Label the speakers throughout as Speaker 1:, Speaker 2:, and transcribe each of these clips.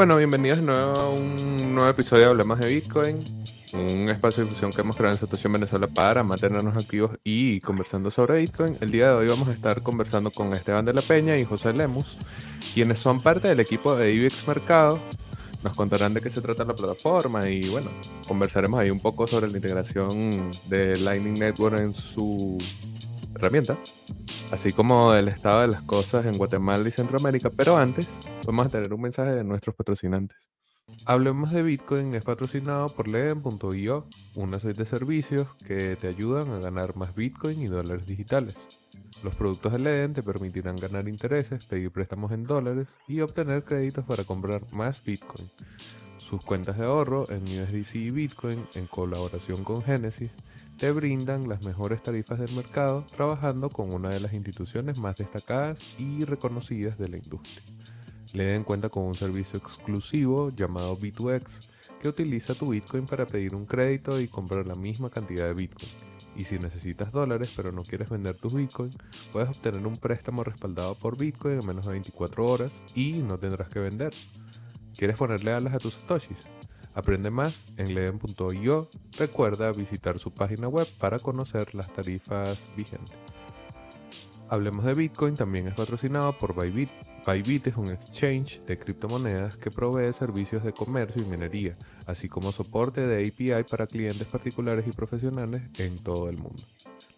Speaker 1: Bueno, bienvenidos de nuevo a un nuevo episodio de Hablemos de Bitcoin, un espacio de discusión que hemos creado en Situación Venezuela para mantenernos activos y conversando sobre Bitcoin. El día de hoy vamos a estar conversando con Esteban de la Peña y José Lemus, quienes son parte del equipo de IBEX Mercado. Nos contarán de qué se trata la plataforma y bueno, conversaremos ahí un poco sobre la integración de Lightning Network en su herramienta, así como del estado de las cosas en Guatemala y Centroamérica. Pero antes, vamos a tener un mensaje de nuestros patrocinantes. Hablemos de Bitcoin es patrocinado por Leden.io, una suite de servicios que te ayudan a ganar más Bitcoin y dólares digitales. Los productos de Leden te permitirán ganar intereses, pedir préstamos en dólares y obtener créditos para comprar más Bitcoin. Sus cuentas de ahorro en USDC y Bitcoin, en colaboración con Genesis, te brindan las mejores tarifas del mercado trabajando con una de las instituciones más destacadas y reconocidas de la industria. Leden cuenta con un servicio exclusivo llamado B2X que utiliza tu Bitcoin para pedir un crédito y comprar la misma cantidad de Bitcoin. Y si necesitas dólares pero no quieres vender tus Bitcoin, puedes obtener un préstamo respaldado por Bitcoin en menos de 24 horas y no tendrás que vender. ¿Quieres ponerle alas a tus satoshis? Aprende más en leden.io. Recuerda visitar su página web para conocer las tarifas vigentes. Hablemos de Bitcoin también es patrocinado por Bybit. Bybit es un exchange de criptomonedas que provee servicios de comercio y minería, así como soporte de API para clientes particulares y profesionales en todo el mundo.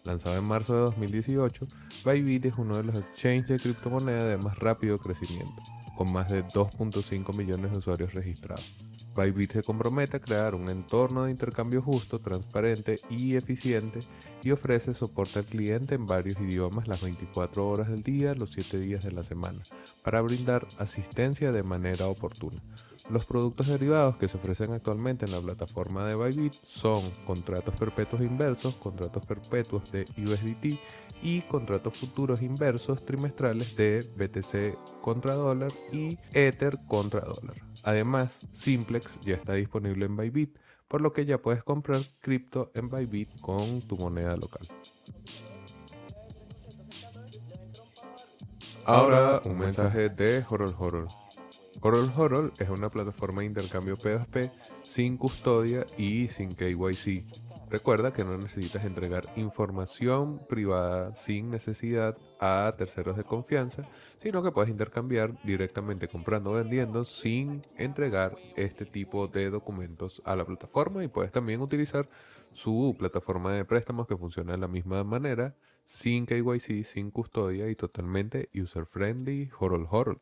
Speaker 1: Lanzado en marzo de 2018, Bybit es uno de los exchanges de criptomonedas de más rápido crecimiento con más de 2.5 millones de usuarios registrados. Bybit se compromete a crear un entorno de intercambio justo, transparente y eficiente y ofrece soporte al cliente en varios idiomas las 24 horas del día, los 7 días de la semana, para brindar asistencia de manera oportuna. Los productos derivados que se ofrecen actualmente en la plataforma de Bybit son contratos perpetuos inversos, contratos perpetuos de USDT y contratos futuros inversos trimestrales de BTC contra dólar y Ether contra dólar. Además, Simplex ya está disponible en Bybit, por lo que ya puedes comprar cripto en Bybit con tu moneda local. Ahora un mensaje de Horol Horol. Horol Horol es una plataforma de intercambio P2P sin custodia y sin KYC. Recuerda que no necesitas entregar información privada sin necesidad a terceros de confianza, sino que puedes intercambiar directamente comprando o vendiendo sin entregar este tipo de documentos a la plataforma y puedes también utilizar su plataforma de préstamos que funciona de la misma manera, sin KYC, sin custodia y totalmente user friendly, horol horol.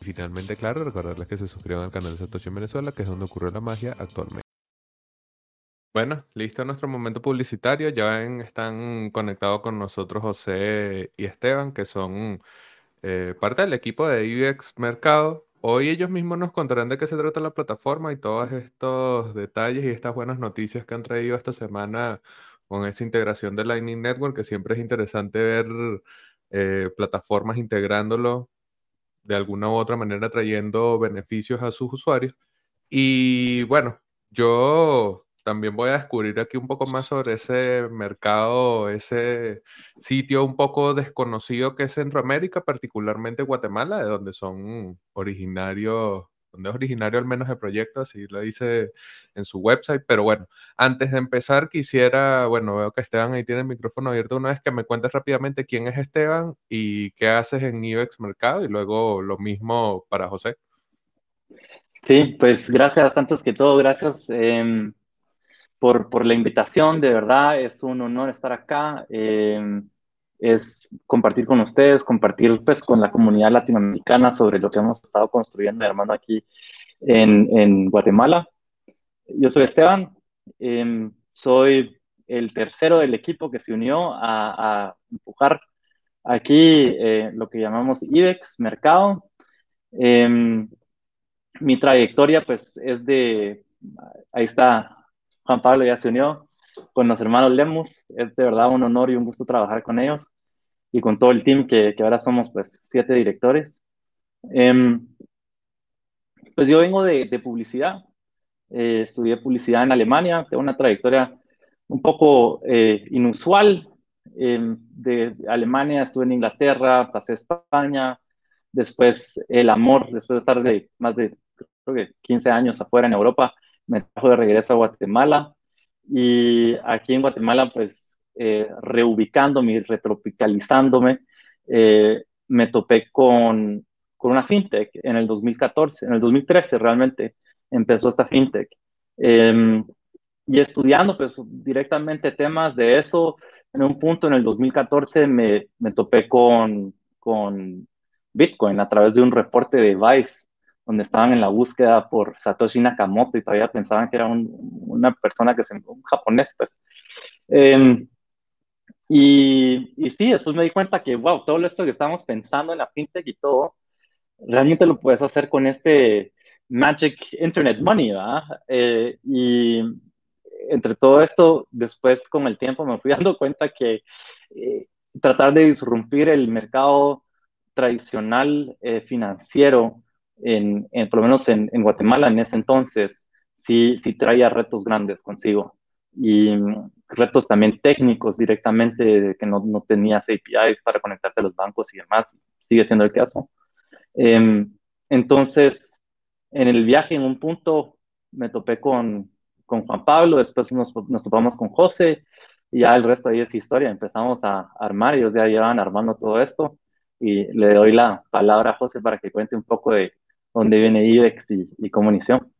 Speaker 1: finalmente, claro, recordarles que se suscriban al canal de Satoshi Venezuela, que es donde ocurre la magia actualmente. Bueno, listo nuestro momento publicitario. Ya están conectados con nosotros José y Esteban, que son eh, parte del equipo de IBEX Mercado. Hoy ellos mismos nos contarán de qué se trata la plataforma y todos estos detalles y estas buenas noticias que han traído esta semana con esa integración de Lightning Network, que siempre es interesante ver eh, plataformas integrándolo de alguna u otra manera trayendo beneficios a sus usuarios. Y bueno, yo también voy a descubrir aquí un poco más sobre ese mercado, ese sitio un poco desconocido que es Centroamérica, particularmente Guatemala, de donde son originarios donde es originario al menos el proyecto, así lo dice en su website. Pero bueno, antes de empezar, quisiera, bueno, veo que Esteban ahí tiene el micrófono abierto una vez que me cuentes rápidamente quién es Esteban y qué haces en IBEX Mercado y luego lo mismo para José.
Speaker 2: Sí, pues gracias, antes que todo, gracias em, por, por, la invitación, de verdad es un honor estar acá. Eh, es compartir con ustedes, compartir pues con la comunidad latinoamericana sobre lo que hemos estado construyendo hermano aquí en, en Guatemala. Yo soy Esteban, em, soy el tercero del equipo que se unió a, a empujar aquí eh, lo que llamamos IBEX, mercado. Em, mi trayectoria pues es de, ahí está Juan Pablo ya se unió con los hermanos Lemus, es de verdad un honor y un gusto trabajar con ellos y con todo el team que, ahora somos pues siete directores. Em, pues yo vengo de, de publicidad, eh, estudié publicidad en Alemania, tengo una trayectoria un poco eh, inusual. Em, de Alemania estuve en Inglaterra, pasé a España, después el amor, después de estar de más de creo que 15 años afuera en Europa, me trajo de regreso a Guatemala y aquí en Guatemala pues eh, reubicándome y retropicalizándome, eh, me topé con, con una fintech en el 2014, en el 2013 realmente empezó esta fintech. Em, y estudiando pues directamente temas de eso, en un punto en el 2014 me, me topé con, con Bitcoin a través de un reporte de Vice, donde estaban en la búsqueda por Satoshi Nakamoto y todavía pensaban que era una persona que se, un japonés, pues. Em, y, y, sí, después me di cuenta que, wow, todo esto que estábamos pensando en la fintech y todo, realmente lo puedes hacer con este Magic Internet Money, ¿verdad? Eh, y entre todo esto, después con el tiempo me fui dando cuenta que eh, tratar de disrumpir el mercado tradicional eh, financiero, en, en, por lo menos en, en, Guatemala en ese entonces, sí, sí traía retos grandes consigo. Y mm, retos también técnicos directamente, que no, no tenías APIs para conectarte a los bancos y demás, sigue siendo el caso. Eh, entonces, en el viaje, en un punto, me topé con, con Juan Pablo, después nos, nos, topamos con José, y ya el resto ahí es historia. Empezamos a armar, ellos ya llevan armando todo esto, y le doy la palabra a José para que cuente un poco de dónde viene IBEX y, y cómo inició.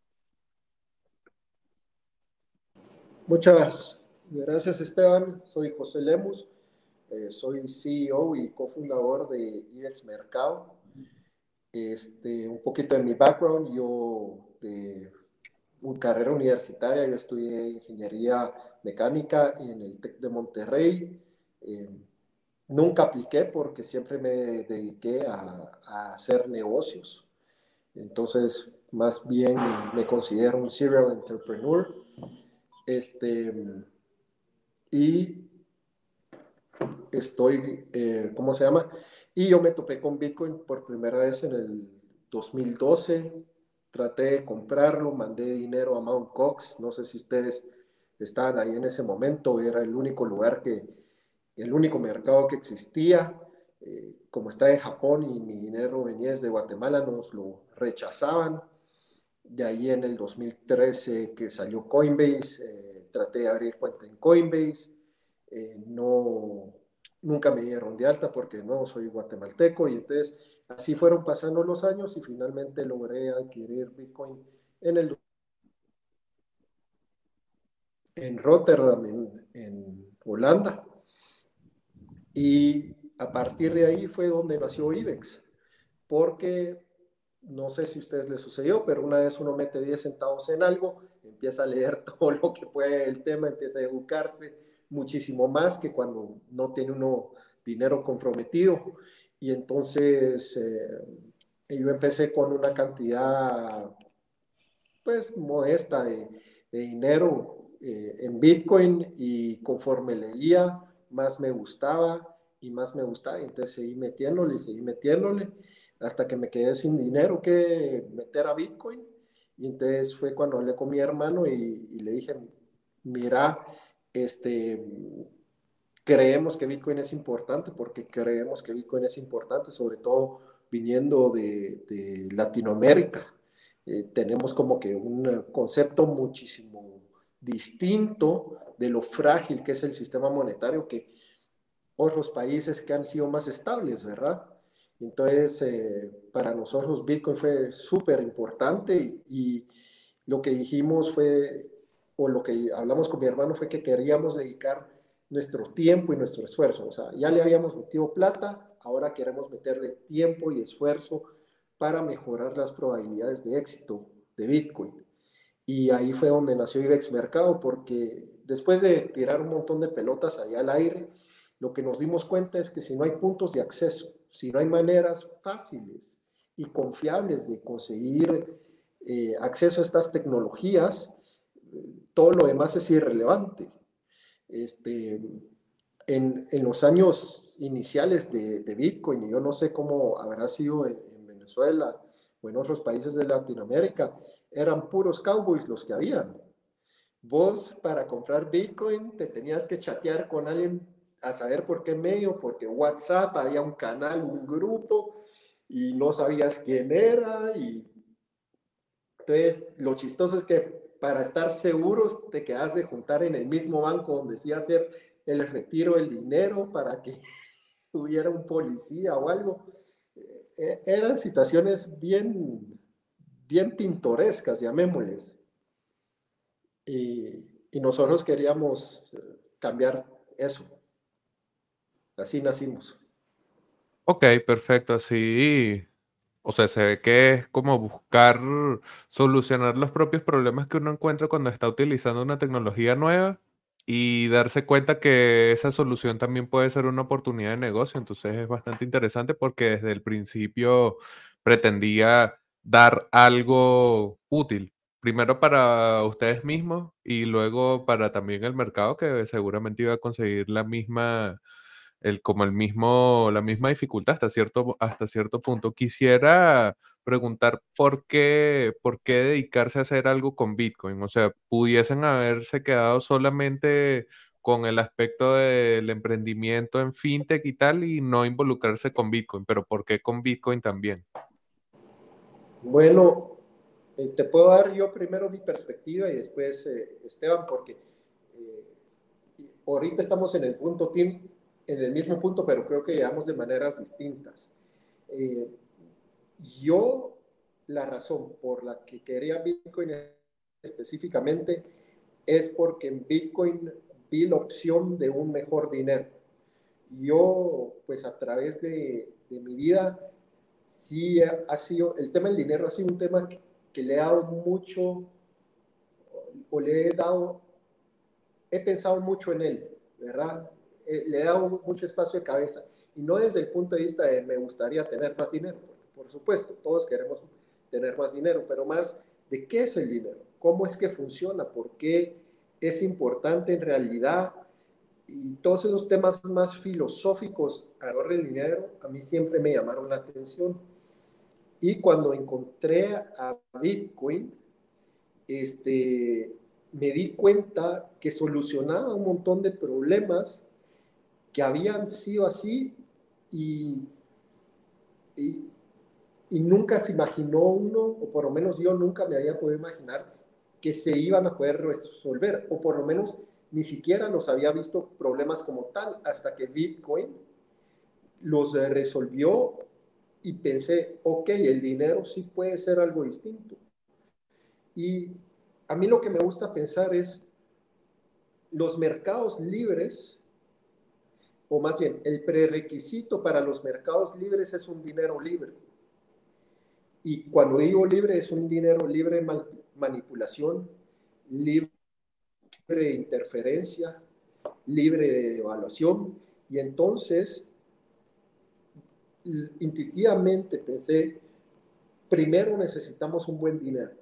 Speaker 3: Muchas gracias, Esteban. Soy José Lemus, eh, soy CEO y cofundador de IBEX Mercado. Este, un poquito de mi background, yo de una carrera universitaria, yo estudié ingeniería mecánica en el TEC de Monterrey. Eh, nunca apliqué porque siempre me dediqué a, a, hacer negocios. Entonces, más bien me considero un serial entrepreneur. Este, y estoy, eh, ¿cómo se llama? Y yo me topé con Bitcoin por primera vez en el 2012. Traté de comprarlo, mandé dinero a Mount Cox. No sé si ustedes estaban ahí en ese momento. Era el único lugar que, el único mercado que existía. Eh, como está en Japón y mi dinero venía desde Guatemala, nos lo rechazaban. De ahí en el 2013 que salió Coinbase, eh, traté de abrir cuenta en Coinbase. Eh, no, nunca me dieron de alta porque no soy guatemalteco y entonces así fueron pasando los años y finalmente logré adquirir Bitcoin en el en Rotterdam, en, en Holanda. Y a partir de ahí fue donde nació IBEX, porque no sé si a ustedes les sucedió, pero una vez uno mete 10 centavos en algo, empieza a leer todo lo que puede el tema, empieza a educarse muchísimo más que cuando no tiene uno dinero comprometido. Y entonces eh, yo empecé con una cantidad pues modesta de, de dinero eh, en Bitcoin y conforme leía, más me gustaba y más me gustaba. Entonces seguí metiéndole y seguí metiéndole hasta que me quedé sin dinero que meter a Bitcoin. Y entonces fue cuando hablé con mi hermano y, y le dije, mira, este, creemos que Bitcoin es importante porque creemos que Bitcoin es importante, sobre todo viniendo de, de Latinoamérica. Eh, tenemos como que un concepto muchísimo distinto de lo frágil que es el sistema monetario que otros países que han sido más estables, ¿verdad? Entonces, eh, para nosotros Bitcoin fue súper importante y, y, lo que dijimos fue, o lo que hablamos con mi hermano fue que queríamos dedicar nuestro tiempo y nuestro esfuerzo. O sea, ya le habíamos metido plata, ahora queremos meterle tiempo y esfuerzo para mejorar las probabilidades de éxito de Bitcoin. Y ahí fue donde nació IBEX Mercado, porque después de tirar un montón de pelotas allá al aire, lo que nos dimos cuenta es que si no hay puntos de acceso, si no hay maneras fáciles y confiables de conseguir eh, acceso a estas tecnologías, todo lo demás es irrelevante. Este, en, en los años iniciales de, Bitcoin, yo no sé cómo habrá sido en, en, Venezuela o en otros países de Latinoamérica, eran puros cowboys los que habían. Vos para comprar Bitcoin te tenías que chatear con alguien a saber por qué medio, porque WhatsApp había un canal, un grupo, y no sabías quién era. Y entonces lo chistoso es que para estar seguros te quedas de juntar en el mismo banco donde sí hacer el retiro del dinero para que hubiera un policía o algo. E, eran situaciones bien, bien pintorescas, llamémosles. Y, y nosotros queríamos eh, cambiar eso. Así nacimos.
Speaker 1: Ok, perfecto. Así, o sea, se ve que es como buscar solucionar los propios problemas que uno encuentra cuando está utilizando una tecnología nueva y darse cuenta que esa solución también puede ser una oportunidad de negocio. Entonces es bastante interesante porque desde el principio pretendía dar algo útil, primero para ustedes mismos y luego para también el mercado que seguramente iba a conseguir la misma, el, como el mismo, la misma dificultad hasta cierto, hasta cierto punto. Quisiera preguntar por qué, por qué dedicarse a hacer algo con Bitcoin. O sea, pudiesen haberse quedado solamente con el aspecto del emprendimiento en fintech y tal y no involucrarse con Bitcoin, pero ¿por qué con Bitcoin también?
Speaker 3: Bueno, eh, te puedo dar yo primero mi perspectiva y después eh, Esteban, porque eh, ahorita estamos en el punto team, en el mismo punto, pero creo que llegamos de maneras distintas. Eh, yo, la razón por la que quería Bitcoin específicamente es porque en Bitcoin vi la opción de un mejor dinero. Yo, pues a través de, de mi vida, sí ha sido, el tema del dinero ha sido un tema que, que le he dado mucho, o le he dado, he pensado mucho en él, ¿verdad? Eh, le he dado mucho espacio de cabeza. Y no desde el punto de vista de me gustaría tener más dinero, por supuesto, todos queremos tener más dinero, pero más de qué es el dinero, cómo es que funciona, por qué es importante en realidad. Y todos esos temas más filosóficos alrededor del dinero a mí siempre me llamaron la atención. Y cuando encontré a Bitcoin, este, me di cuenta que solucionaba un montón de problemas que habían sido así y, y, nunca se imaginó uno, o por lo menos yo nunca me había podido imaginar que se iban a poder resolver, o por lo menos ni siquiera los había visto problemas como tal, hasta que Bitcoin los resolvió y pensé, ok, el dinero sí puede ser algo distinto. Y a mí lo que me gusta pensar es, los mercados libres, o más bien, el prerequisito para los mercados libres es un dinero libre. Y cuando digo libre, es un dinero libre de manipulación, libre de interferencia, libre de evaluación. Y entonces intuitivamente pensé, primero necesitamos un buen dinero.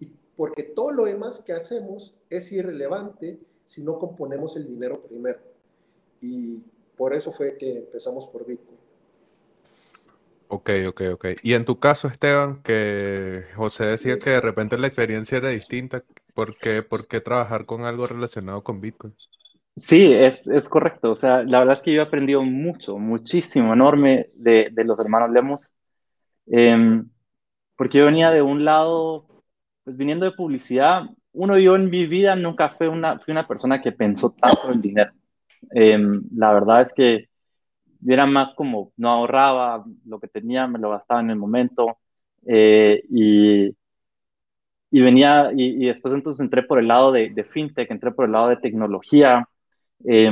Speaker 3: Y porque todo lo demás que hacemos es irrelevante si no componemos el dinero primero. Y por eso fue que empezamos por Bitcoin.
Speaker 1: Ok, ok, ok. Y en tu caso, Esteban, que José decía que de repente la experiencia era distinta, ¿por qué, por qué trabajar con algo relacionado con Bitcoin?
Speaker 2: Sí, es, es, correcto. O sea, la verdad es que yo he aprendido mucho, muchísimo, enorme de, de los hermanos Lemos. Eh, porque yo venía de un lado, pues viniendo de publicidad, uno yo en mi vida nunca fui una, fui una persona que pensó tanto en dinero. Eh, la verdad es que era más como no ahorraba, lo que tenía me lo gastaba en el momento. Eh, y, y venía, y, después entonces entré por el lado de, fintech, entré por el lado de tecnología eh,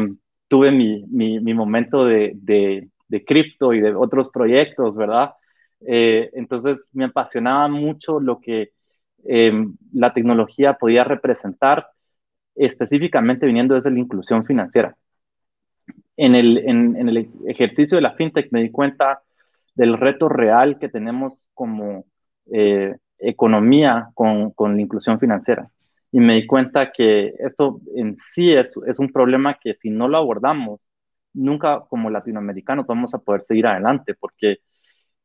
Speaker 2: tuve mi, mi, momento de, de, cripto y de otros proyectos, ¿verdad? Eh, entonces me apasionaba mucho lo que eh, la tecnología podía representar, específicamente viniendo desde la inclusión financiera. En el, en, en el ejercicio de la fintech me di cuenta del reto real que tenemos como eh, economía con, con, la inclusión financiera. Y me di cuenta que esto en sí es, es un problema que si no lo abordamos, nunca como latinoamericanos vamos a poder seguir adelante, porque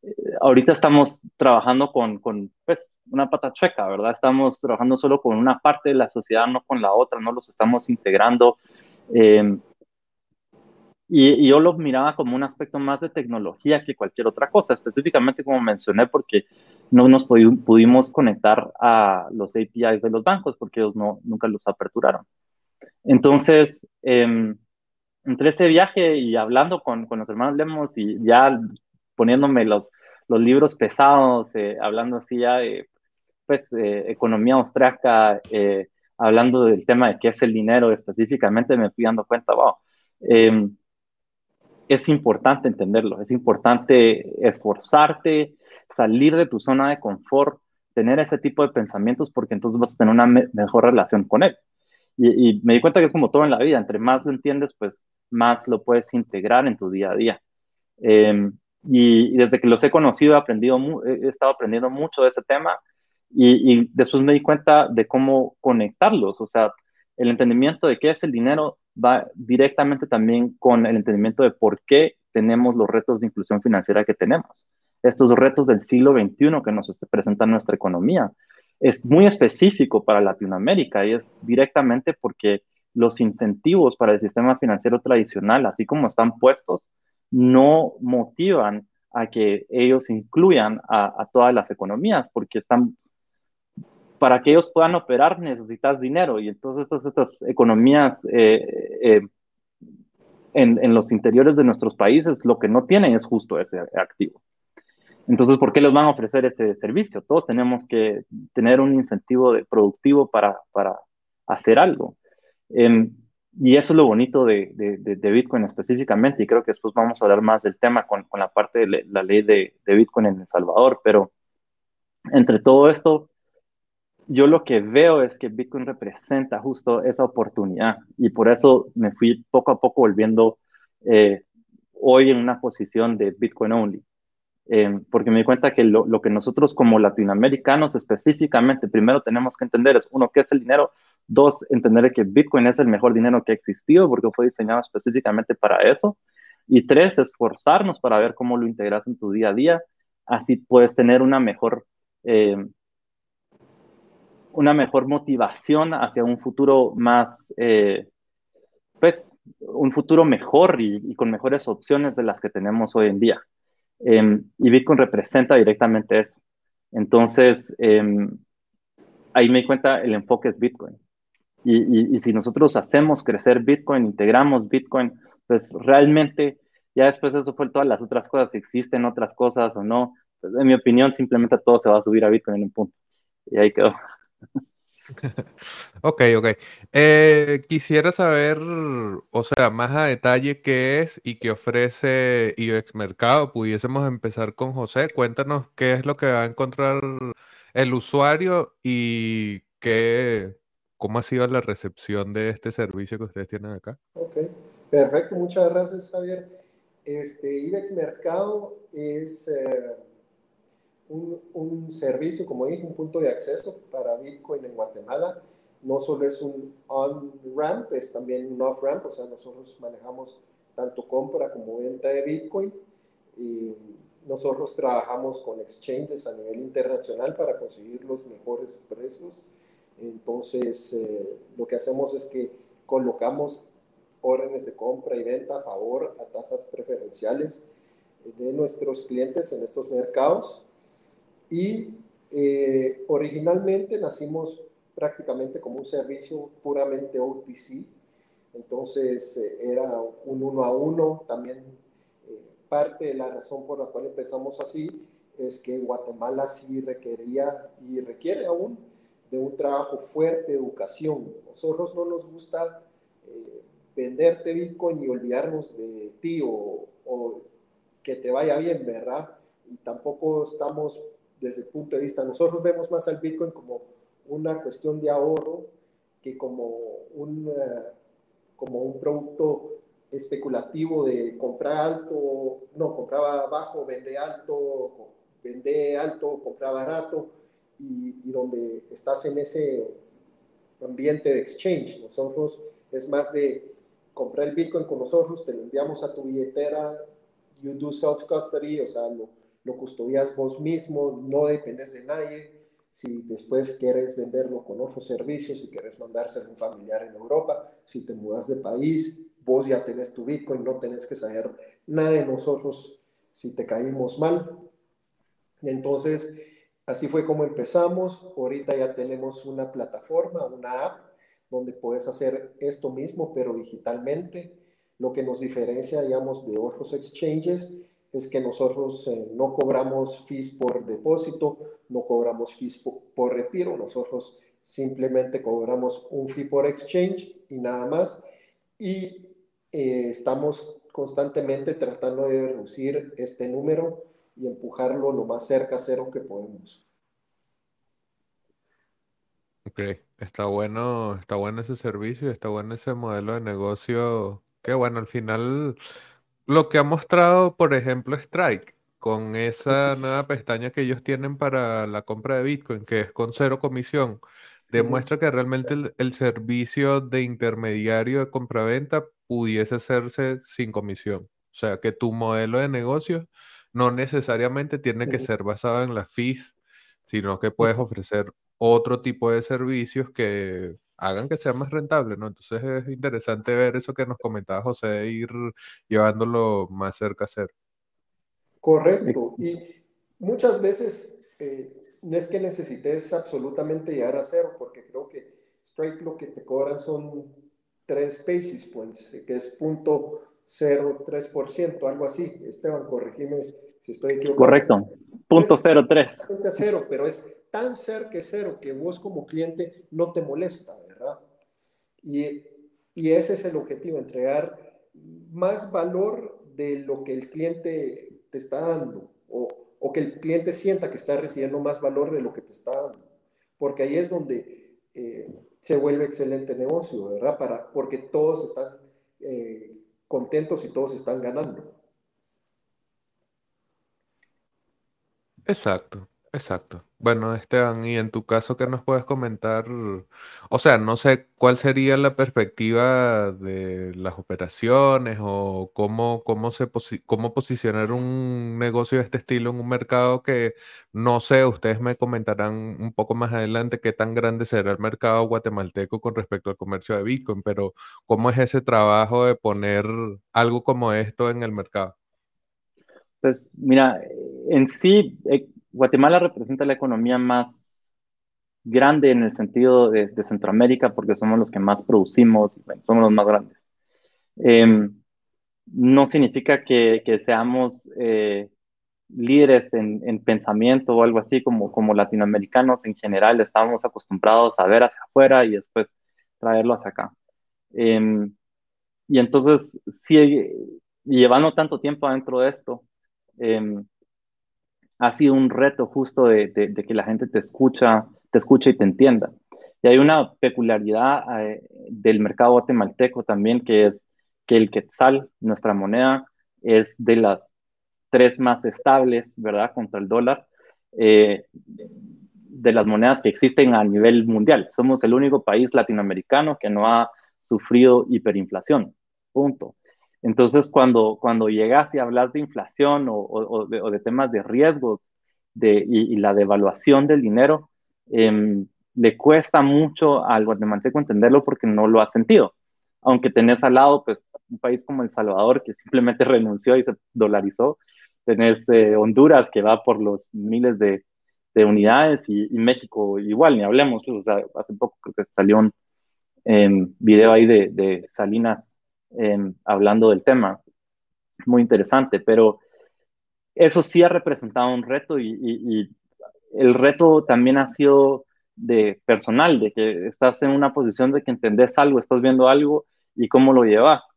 Speaker 2: eh, ahorita estamos trabajando con, con pues, una pata chueca, ¿verdad? Estamos trabajando solo con una parte de la sociedad, no con la otra, no los estamos integrando. Eh, y, yo lo miraba como un aspecto más de tecnología que cualquier otra cosa, específicamente como mencioné, porque no nos pudimos conectar a los APIs de los bancos porque ellos no, nunca los aperturaron. Entonces, eh, entre ese viaje y hablando con, con, los hermanos Lemos y ya poniéndome los, los libros pesados, eh, hablando así ya de pues, eh, economía austriaca, eh, hablando del tema de qué es el dinero específicamente, me fui dando cuenta, wow, em, es importante entenderlo, es importante esforzarte, salir de tu zona de confort, tener ese tipo de pensamientos porque entonces vas a tener una mejor relación con él. Y, me di cuenta que es como todo en la vida, entre más lo entiendes, pues más lo puedes integrar en tu día a día. Em, y, desde que los he conocido he, aprendido, he estado aprendiendo mucho de ese tema y, y después me di cuenta de cómo conectarlos, o sea, el entendimiento de qué es el dinero va directamente también con el entendimiento de por qué tenemos los retos de inclusión financiera que tenemos. Estos retos del siglo XXI que nos presenta nuestra economía. Es muy específico para Latinoamérica y es directamente porque los incentivos para el sistema financiero tradicional, así como están puestos, no motivan a que ellos incluyan a, todas las economías, porque están para que ellos puedan operar necesitas dinero y entonces estas, estas economías eh, eh, en, en, los interiores de nuestros países lo que no tienen es justo ese activo. Entonces, ¿por qué les van a ofrecer ese servicio? Todos tenemos que tener un incentivo de productivo para, para hacer algo. Em, y eso es lo bonito de, de, de, Bitcoin específicamente, y creo que después vamos a hablar más del tema con, con la parte de la ley de, Bitcoin en El Salvador, pero entre todo esto, yo lo que veo es que Bitcoin representa justo esa oportunidad y por eso me fui poco a poco volviendo eh, hoy en una posición de Bitcoin only. Eh, porque me di cuenta que lo, lo, que nosotros como latinoamericanos específicamente primero tenemos que entender es, uno, qué es el dinero, dos, entender que Bitcoin es el mejor dinero que ha existido porque fue diseñado específicamente para eso, y tres, esforzarnos para ver cómo lo integras en tu día a día, así puedes tener una mejor eh, una mejor motivación hacia un futuro más, eh, pues, un futuro mejor y, con mejores opciones de las que tenemos hoy en día. Em, y Bitcoin representa directamente eso. Entonces, em, ahí me di cuenta, el enfoque es Bitcoin. Y, y, si nosotros hacemos crecer Bitcoin, integramos Bitcoin, pues realmente, ya después de eso fue todas las otras cosas, si existen otras cosas o no, pues, en mi opinión, simplemente todo se va a subir a Bitcoin en un punto. Y ahí quedó.
Speaker 1: Ok, ok. Eh, quisiera saber, o sea, más a detalle qué es y qué ofrece IBEX Mercado. Pudiésemos empezar con José. Cuéntanos qué es lo que va a encontrar el usuario y qué, cómo ha sido la recepción de este servicio que ustedes tienen acá.
Speaker 3: Ok, perfecto. Muchas gracias, Javier. Este, IBEX Mercado es... Eh, un, servicio, como dije, un punto de acceso para Bitcoin en Guatemala. No solo es un on-ramp, es también un off-ramp, o sea, nosotros manejamos tanto compra como venta de Bitcoin y nosotros trabajamos con exchanges a nivel internacional para conseguir los mejores precios. Entonces, eh, lo que hacemos es que colocamos órdenes de compra y venta a favor a tasas preferenciales de nuestros clientes en estos mercados y eh, originalmente nacimos prácticamente como un servicio puramente OTC, entonces eh, era un uno a uno, también eh, parte de la razón por la cual empezamos así es que Guatemala sí requería y requiere aún de un trabajo fuerte de educación. Nosotros no nos gusta venderte Bitcoin y olvidarnos de ti o, o que te vaya bien, ¿verdad? Y tampoco estamos desde el punto de vista, nosotros vemos más al Bitcoin como una cuestión de ahorro que como un, como un producto especulativo de comprar alto, no, compraba bajo, vende alto, vende alto, comprar barato. y, y donde estás en ese ambiente de exchange. Nosotros es más de comprar el Bitcoin con nosotros, te lo enviamos a tu billetera, you do self-custody, o sea, lo, lo custodias vos mismo, no dependes de nadie. Si después quieres venderlo con otros servicios, si quieres mandárselo a un familiar en Europa, si te mudas de país, vos ya tenés tu Bitcoin, no tenés que saber nada de nosotros si te caímos mal. Entonces, así fue como empezamos. Ahorita ya tenemos una plataforma, una app, donde puedes hacer esto mismo, pero digitalmente. Lo que nos diferencia, digamos, de otros exchanges es que nosotros eh, no cobramos fees por depósito, no cobramos fees por, retiro, nosotros simplemente cobramos un fee por exchange y nada más. Y eh, estamos constantemente tratando de reducir este número y empujarlo lo más cerca a cero que podemos.
Speaker 1: Ok, está bueno, está bueno ese servicio, está bueno ese modelo de negocio. Que bueno, al final lo que ha mostrado, por ejemplo, Strike, con esa nueva pestaña que ellos tienen para la compra de Bitcoin, que es con cero comisión, demuestra que realmente el, servicio de intermediario de compraventa pudiese hacerse sin comisión. O sea, que tu modelo de negocio no necesariamente tiene que ser basado en las fees, sino que puedes ofrecer otro tipo de servicios que hagan que sea más rentable, ¿no? Entonces es interesante ver eso que nos comentaba José, de ir llevándolo más cerca a ser.
Speaker 3: Correcto. Y muchas veces eh, no es que necesites absolutamente llegar a cero, porque creo que Strike lo que te cobran son tres basis points, que es punto 0.3%, algo así. Esteban, corregime si estoy equivocado.
Speaker 2: Correcto, punto 03.
Speaker 3: Punto cero, pero es tan cerca que cero que vos como cliente no te molesta, ¿verdad? Y, y ese es el objetivo, entregar más valor de lo que el cliente te está dando o, o, que el cliente sienta que está recibiendo más valor de lo que te está dando. Porque ahí es donde eh, se vuelve excelente negocio, ¿verdad? Para, porque todos están eh, contentos y todos están ganando.
Speaker 1: Exacto. Exacto. Bueno, Esteban, y en tu caso, ¿qué nos puedes comentar? O sea, no sé cuál sería la perspectiva de las operaciones o cómo, cómo, se cómo posicionar un negocio de este estilo en un mercado que, no sé, ustedes me comentarán un poco más adelante qué tan grande será el mercado guatemalteco con respecto al comercio de Bitcoin, pero ¿cómo es ese trabajo de poner algo como esto en el mercado?
Speaker 2: Pues mira, en sí, eh, Guatemala representa la economía más grande en el sentido de, Centroamérica porque somos los que más producimos, somos los más grandes. Em, no significa que, seamos eh, líderes en, pensamiento o algo así como, como latinoamericanos en general, estamos acostumbrados a ver hacia afuera y después traerlo hacia acá. Em, y entonces, llevando tanto tiempo adentro de esto, em, ha sido un reto justo de, que la gente te escucha, te escucha y te entienda. Y hay una peculiaridad eh, del mercado guatemalteco también, que es que el quetzal, nuestra moneda, es de las tres más estables, ¿verdad?, contra el dólar, eh, de las monedas que existen a nivel mundial. Somos el único país latinoamericano que no ha sufrido hiperinflación, punto. Entonces, cuando, cuando llegas y hablas de inflación o, de, temas de riesgos de, y, la devaluación del dinero, em, le cuesta mucho al guatemalteco entenderlo porque no lo ha sentido. Aunque tenés al lado, pues, un país como El Salvador que simplemente renunció y se dolarizó. Tenés eh, Honduras que va por los miles de, unidades y, México igual, ni hablemos. Pues, o sea, hace poco creo que salió un em, video ahí de, de Salinas hablando del tema. Muy interesante, pero eso sí ha representado un reto y, el reto también ha sido de personal, de que estás en una posición de que entendés algo, estás viendo algo y cómo lo llevas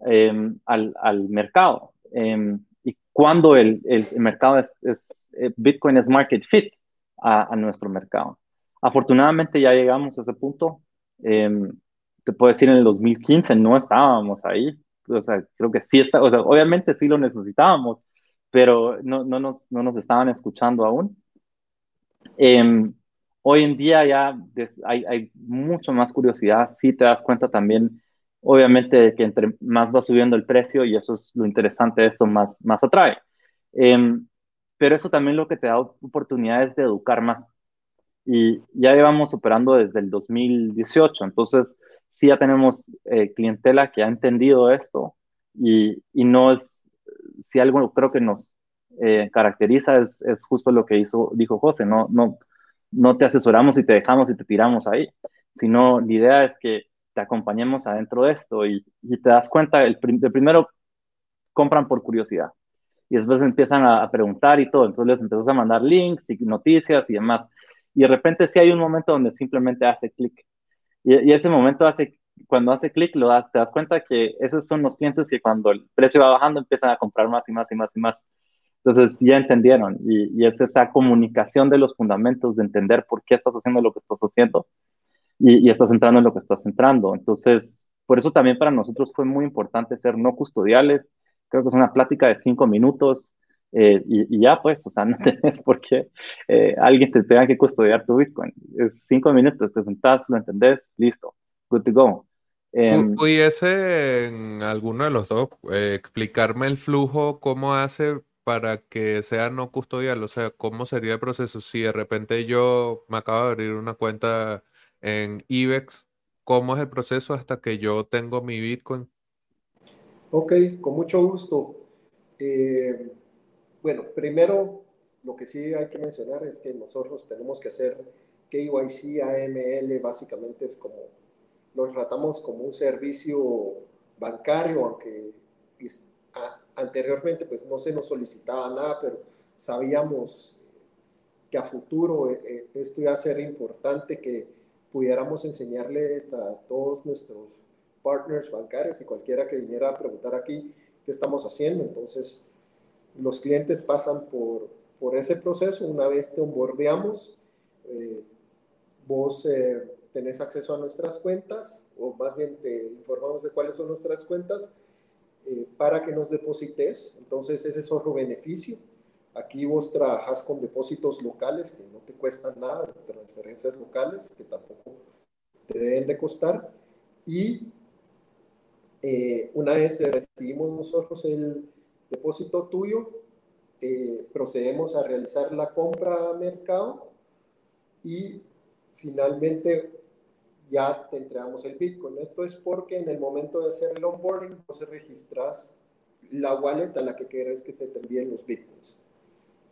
Speaker 2: em, al, al, mercado. Em, y cuando el, el mercado es, es, eh, Bitcoin es market fit a, a, nuestro mercado. Afortunadamente ya llegamos a ese punto. Em, te puedo decir, en el 2015 no estábamos ahí. O sea, creo que sí está, o sea, obviamente sí lo necesitábamos, pero no, no, nos, no nos estaban escuchando aún. Em, hoy en día ya hay, hay mucho más curiosidad, si te das cuenta también, obviamente, que entre más va subiendo el precio, y eso es lo interesante de esto, más, más atrae. Em, pero eso también lo que te da oportunidades de educar más. Y ya llevamos operando desde el 2018, entonces sí ya tenemos eh, clientela que ha entendido esto y, y, no es, si algo creo que nos eh, caracteriza es, es, justo lo que hizo, dijo José, no, no, no te asesoramos y te dejamos y te tiramos ahí, sino la idea es que te acompañemos adentro de esto y, y te das cuenta, el, de primero compran por curiosidad y después empiezan a, a, preguntar y todo, entonces les empiezas a mandar links y noticias y demás. Y de repente sí hay un momento donde simplemente hace clic. Y, ese momento hace, cuando hace clic, lo das, te das cuenta que esos son los clientes que cuando el precio va bajando empiezan a comprar más y más y más y más. Entonces ya entendieron y, y, es esa comunicación de los fundamentos de entender por qué estás haciendo lo que estás haciendo y, y, estás entrando en lo que estás entrando. Entonces, por eso también para nosotros fue muy importante ser no custodiales. Creo que es una plática de cinco minutos eh, y, y, ya pues, o sea, no tenés por qué eh, alguien te tenga que custodiar tu Bitcoin. Es cinco minutos, te sentás, lo entendés, listo, good to go.
Speaker 1: Um, ¿Pudiese en alguno de los dos eh, explicarme el flujo, cómo hace para que sea no custodial? O sea, ¿cómo sería el proceso? Si de repente yo me acabo de abrir una cuenta en IBEX, ¿cómo es el proceso hasta que yo tengo mi Bitcoin?
Speaker 3: Ok, con mucho gusto. Eh, bueno, primero, lo que sí hay que mencionar es que nosotros tenemos que hacer KYC, AML, básicamente es como, nos tratamos como un servicio bancario, aunque anteriormente pues no se nos solicitaba nada, pero sabíamos que a futuro eh, eh, esto iba a ser importante que pudiéramos enseñarles a todos nuestros partners bancarios y cualquiera que viniera a preguntar aquí qué estamos haciendo. Entonces, los clientes pasan por, por ese proceso. Una vez te onboardeamos, eh, vos eh, tenés acceso a nuestras cuentas, o más bien te informamos de cuáles son nuestras cuentas eh, para que nos deposites. Entonces, ese es otro beneficio. Aquí vos trabajas con depósitos locales que no te cuestan nada, transferencias locales que tampoco te deben de costar. Y una vez recibimos nosotros el depósito tuyo, eh, procedemos a realizar la compra a mercado y finalmente ya te entregamos el Bitcoin. Esto es porque en el momento de hacer el onboarding, vos registras la wallet a la que querés que se te envíen los Bitcoins.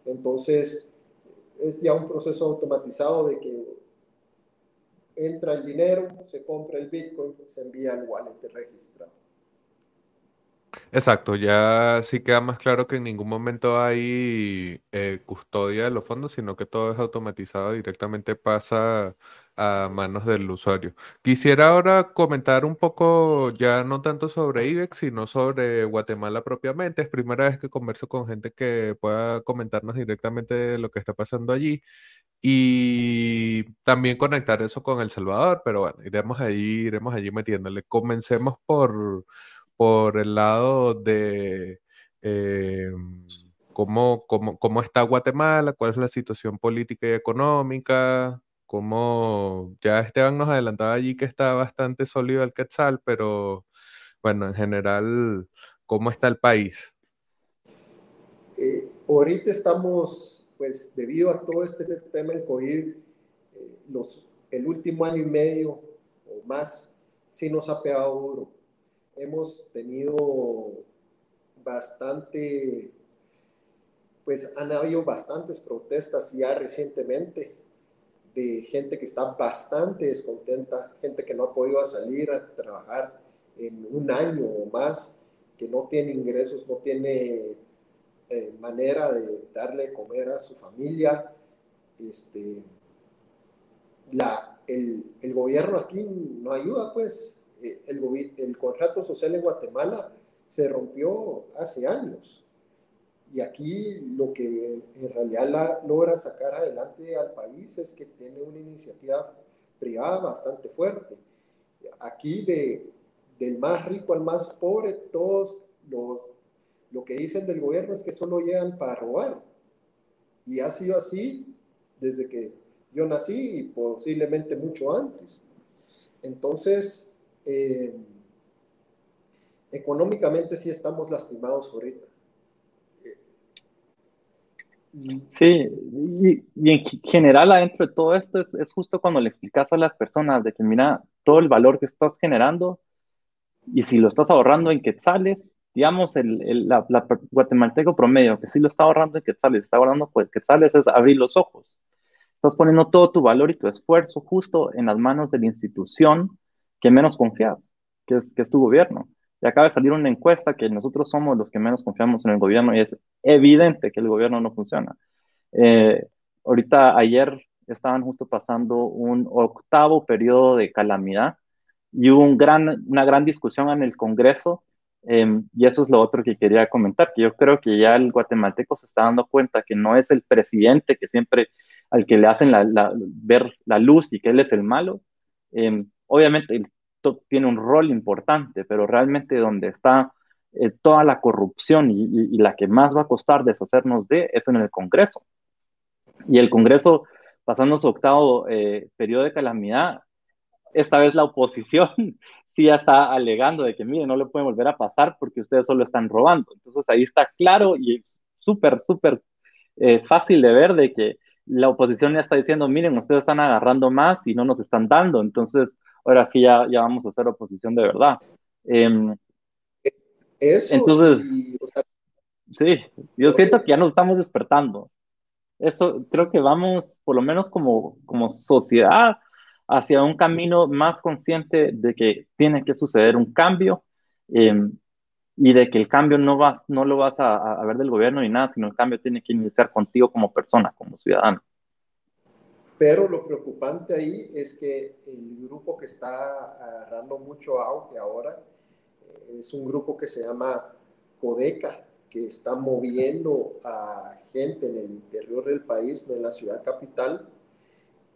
Speaker 3: Entonces, es ya un proceso automatizado de que entra el dinero, se compra el Bitcoin, se envía al wallet registrado.
Speaker 1: Exacto, ya sí queda más claro que en ningún momento hay eh, custodia de los fondos, sino que todo es automatizado, directamente pasa a manos del usuario. Quisiera ahora comentar un poco, ya no tanto sobre IBEX, sino sobre Guatemala propiamente. Es primera vez que converso con gente que pueda comentarnos directamente lo que está pasando allí y también conectar eso con El Salvador, pero bueno, iremos allí, iremos allí metiéndole. Comencemos por por el lado de eh, cómo, cómo, cómo, está Guatemala, cuál es la situación política y económica, cómo ya Esteban nos adelantaba allí que está bastante sólido el Quetzal, pero bueno, en general, ¿cómo está el país?
Speaker 3: Eh, ahorita estamos, pues debido a todo este tema del COVID, eh, los, el último año y medio o más, sí nos ha pegado duro hemos tenido bastante, pues han habido bastantes protestas ya recientemente de gente que está bastante descontenta, gente que no ha podido salir a trabajar en un año o más, que no tiene ingresos, no tiene eh, manera de darle comer a su familia. Este, la, el, el gobierno aquí no ayuda, pues, el, el contrato social en Guatemala se rompió hace años. Y aquí lo que en realidad la, logra sacar adelante al país es que tiene una iniciativa privada bastante fuerte. Aquí de, del más rico al más pobre, todos los, lo que dicen del gobierno es que solo llegan para robar. Y ha sido así desde que yo nací y posiblemente mucho antes. Entonces, eh, económicamente sí estamos lastimados ahorita.
Speaker 2: Sí, y, en general adentro de todo esto es, justo cuando le explicas a las personas de que mira todo el valor que estás generando y si lo estás ahorrando en quetzales, digamos, el, el la, guatemalteco promedio que si lo está ahorrando en quetzales, está ahorrando pues quetzales es abrir los ojos. Estás poniendo todo tu valor y tu esfuerzo justo en las manos de la institución que menos confías, que es, que es tu gobierno. Y acaba de salir una encuesta que nosotros somos los que menos confiamos en el gobierno y es evidente que el gobierno no funciona. Eh, ahorita, ayer estaban justo pasando un octavo periodo de calamidad y hubo un gran, una gran discusión en el Congreso em, y eso es lo otro que quería comentar, que yo creo que ya el guatemalteco se está dando cuenta que no es el presidente que siempre al que le hacen la, ver la luz y que él es el malo. Eh, obviamente tiene un rol importante, pero realmente donde está eh, toda la corrupción y, la que más va a costar deshacernos de es en el Congreso. Y el Congreso, pasando su octavo eh, periodo de calamidad, esta vez la oposición sí ya está alegando de que, mire, no le pueden volver a pasar porque ustedes solo están robando. Entonces ahí está claro y súper, súper eh, fácil de ver de que la oposición ya está diciendo, miren, ustedes están agarrando más y no nos están dando. Entonces, ahora sí ya, ya vamos a hacer oposición de verdad. Em,
Speaker 3: Eso.
Speaker 2: Entonces, sí, yo siento que ya nos estamos despertando. Eso creo que vamos, por lo menos como, como sociedad, hacia un camino más consciente de que tiene que suceder un cambio em, y de que el cambio no, vas, no lo vas a, a, ver del gobierno ni nada, sino el cambio tiene que iniciar contigo como persona, como ciudadano.
Speaker 3: Pero lo preocupante ahí es que el grupo que está agarrando mucho auge ahora eh, es un grupo que se llama Codeca, que está moviendo a gente en el interior del país, no en la ciudad capital.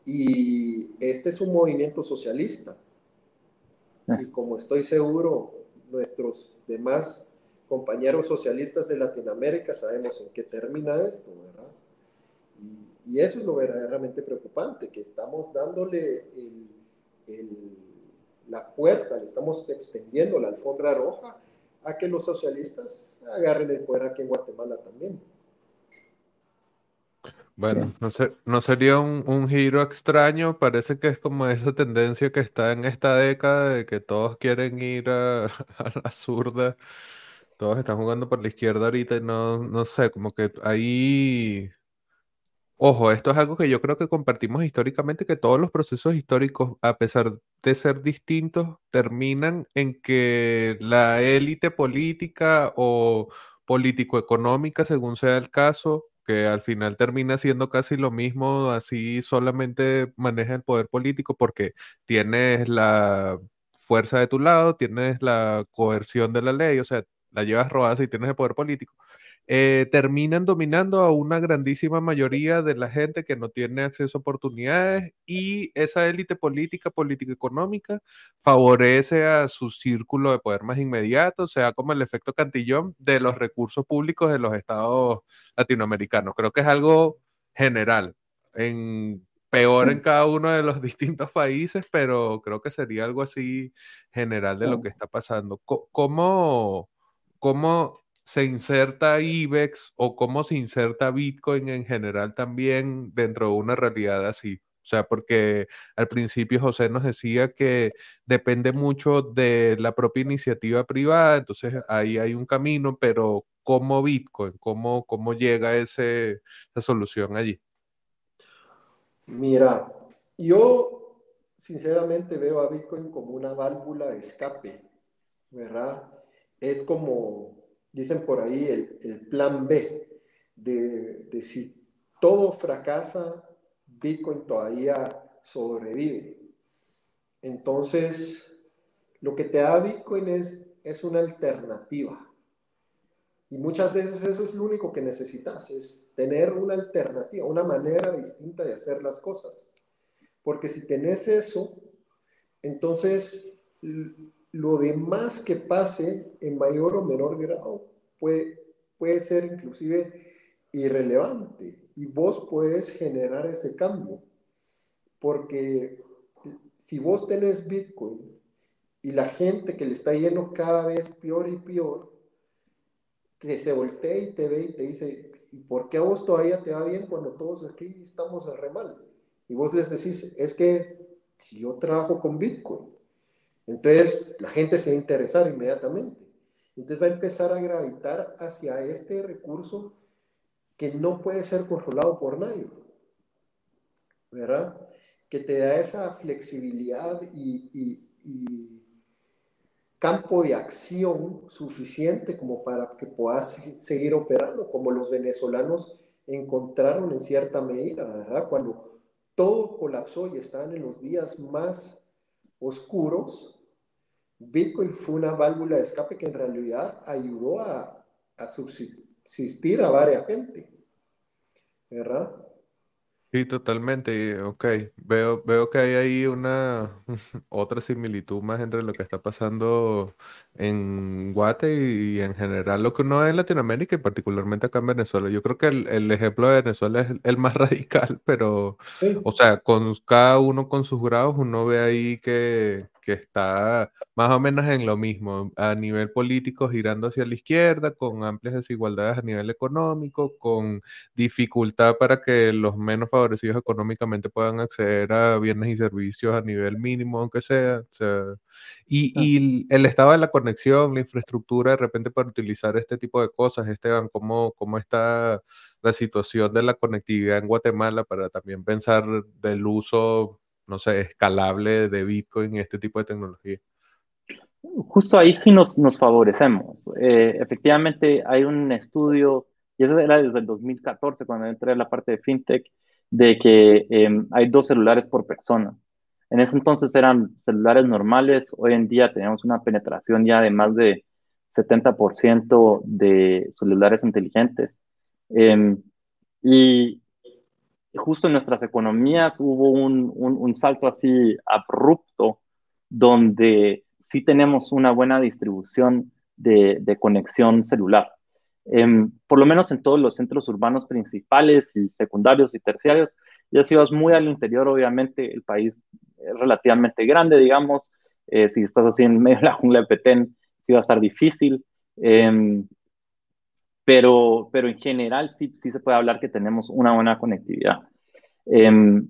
Speaker 3: Y este es un movimiento socialista. Ah. Y como estoy seguro, nuestros demás compañeros socialistas de Latinoamérica sabemos en qué termina esto, ¿verdad? Y eso es lo verdaderamente preocupante, que estamos dándole la puerta, le estamos extendiendo la alfombra roja a que los socialistas agarren el poder aquí en Guatemala también.
Speaker 1: Bueno, no, no sería un, un, giro extraño, parece que es como esa tendencia que está en esta década de que todos quieren ir a, a la zurda, todos están jugando por la izquierda ahorita y no, no sé, como que ahí Ojo, esto es algo que yo creo que compartimos históricamente, que todos los procesos históricos, a pesar de ser distintos, terminan en que la élite política o político-económica, según sea el caso, que al final termina siendo casi lo mismo, así solamente maneja el poder político porque tienes la fuerza de tu lado, tienes la coerción de la ley, o sea, la llevas robada y tienes el poder político eh, terminan dominando a una grandísima mayoría de la gente que no tiene acceso a oportunidades y esa élite política, política económica, favorece a su círculo de poder más inmediato, o sea, como el efecto cantillón de los recursos públicos de los estados latinoamericanos. Creo que es algo general, en, peor en cada uno de los distintos países, pero creo que sería algo así general de lo que está pasando. ¿Cómo, cómo se inserta IBEX o cómo se inserta Bitcoin en general también dentro de una realidad así. O sea, porque al principio José nos decía que depende mucho de la propia iniciativa privada, entonces ahí hay un camino, pero ¿cómo Bitcoin? ¿Cómo, cómo llega ese, esa solución allí?
Speaker 3: Mira, yo sinceramente veo a Bitcoin como una válvula de escape, ¿verdad? Es como dicen por ahí, el, plan B, de, de, si todo fracasa, Bitcoin todavía sobrevive. Entonces, lo que te da Bitcoin es, es una alternativa. Y muchas veces eso es lo único que necesitas, es tener una alternativa, una manera distinta de hacer las cosas. Porque si tenés eso, entonces lo demás que pase en mayor o menor grado puede, puede ser inclusive irrelevante. y vos puedes generar ese cambio. Porque si vos tenés Bitcoin y la gente que le está yendo cada vez peor y peor, que se voltea y te ve y te dice, ¿y por qué a vos todavía te va bien cuando todos aquí estamos re mal? Y vos les decís, es que yo trabajo con Bitcoin, entonces la gente se va a interesar inmediatamente. Entonces va a empezar a gravitar hacia este recurso que no puede ser controlado por nadie. ¿Verdad? Que te da esa flexibilidad y, campo de acción suficiente como para que puedas seguir operando, como los venezolanos encontraron en cierta medida, ¿verdad? Cuando todo colapsó y estaban en los días más oscuros, Bitcoin fue una válvula de escape que en realidad ayudó a, a subsistir a varias gente, ¿verdad?
Speaker 1: Sí, totalmente. Ok, veo, veo que hay ahí una otra similitud más entre lo que está pasando en Guate y, en general lo que uno ve en Latinoamérica y particularmente acá en Venezuela. Yo creo que el, ejemplo de Venezuela es el más radical, pero, o sea, con cada uno con sus grados, uno ve ahí que, que está más o menos en lo mismo, a nivel político girando hacia la izquierda, con amplias desigualdades a nivel económico, con dificultad para que los menos favorecidos económicamente puedan acceder a bienes y servicios a nivel mínimo, aunque sea. y, y, el estado de la conexión, la infraestructura, de repente para utilizar este tipo de cosas, Esteban, ¿cómo, cómo está la situación de la conectividad en Guatemala para también pensar del uso no sé, escalable de Bitcoin y este tipo de tecnología?
Speaker 2: Justo ahí sí nos, nos favorecemos. Eh, efectivamente, hay un estudio, y eso era desde el 2014, cuando entré en la parte de FinTech, de que em, hay dos celulares por persona. En ese entonces eran celulares normales, hoy en día tenemos una penetración ya de más de 70% de celulares inteligentes. Em, y justo en nuestras economías hubo un, un, salto así abrupto donde sí tenemos una buena distribución de, de conexión celular. Em, por lo menos en todos los centros urbanos principales y secundarios y terciarios. Ya si vas muy al interior, obviamente el país es relativamente grande, digamos. Eh, si estás así en medio de la jungla de Petén, sí va a estar difícil. Em, pero, pero en general sí, sí se puede hablar que tenemos una buena conectividad. Em,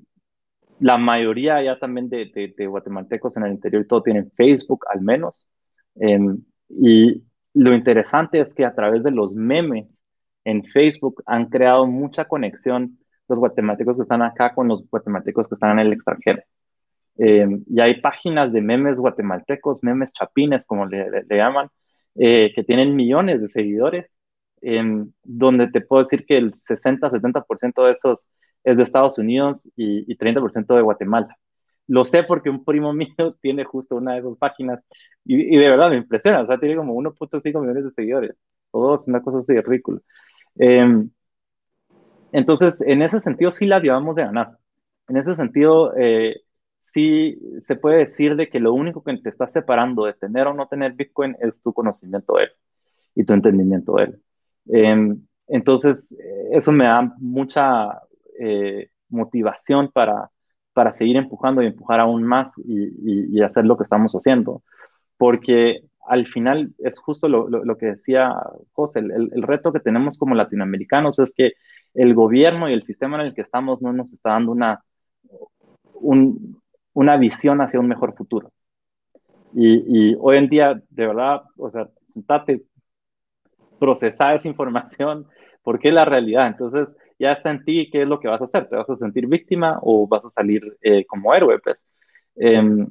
Speaker 2: la mayoría ya también de, de, guatemaltecos en el interior todo tienen Facebook al menos. Em, y lo interesante es que a través de los memes en Facebook han creado mucha conexión los guatemaltecos que están acá con los guatemaltecos que están en el extranjero. Em, y hay páginas de memes guatemaltecos, memes chapines, como le, llaman, eh, que tienen millones de seguidores donde te puedo decir que el 60-70% de esos es de Estados Unidos y, y 30% de Guatemala. Lo sé porque un primo mío tiene justo una de esas páginas y, y de verdad me impresiona, o sea, tiene como 1.5 millones de seguidores, o dos, una cosa así ridícula. Eh, entonces, en ese sentido sí la llevamos de ganar. En ese sentido, eh, sí se puede decir de que lo único que te está separando de tener o no tener Bitcoin es tu conocimiento de él y tu entendimiento de él. Em, entonces, eso me da mucha eh, motivación para, para seguir empujando y empujar aún más y, y, hacer lo que estamos haciendo. Porque al final es justo lo, lo, que decía José, el, el, reto que tenemos como latinoamericanos es que el gobierno y el sistema en el que estamos no nos está dando una, un, una visión hacia un mejor futuro. Y, y, hoy en día, de verdad, o sea, sentate, procesar esa información, porque es la realidad. Entonces, ya está en ti qué es lo que vas a hacer. ¿Te vas a sentir víctima o vas a salir eh, como héroe? Pues. Em,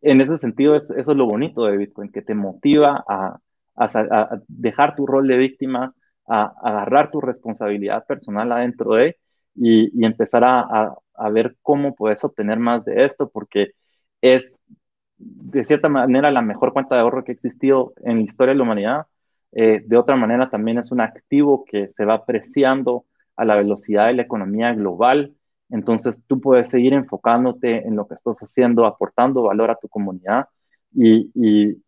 Speaker 2: en ese sentido, es, eso es lo bonito de Bitcoin, que te motiva a, dejar tu rol de víctima, a, agarrar tu responsabilidad personal adentro de y, y empezar a, ver cómo puedes obtener más de esto, porque es de cierta manera la mejor cuenta de ahorro que ha existido en la historia de la humanidad eh, de otra manera, también es un activo que se va apreciando a la velocidad de la economía global. Entonces, tú puedes seguir enfocándote en lo que estás haciendo, aportando valor a tu comunidad y, y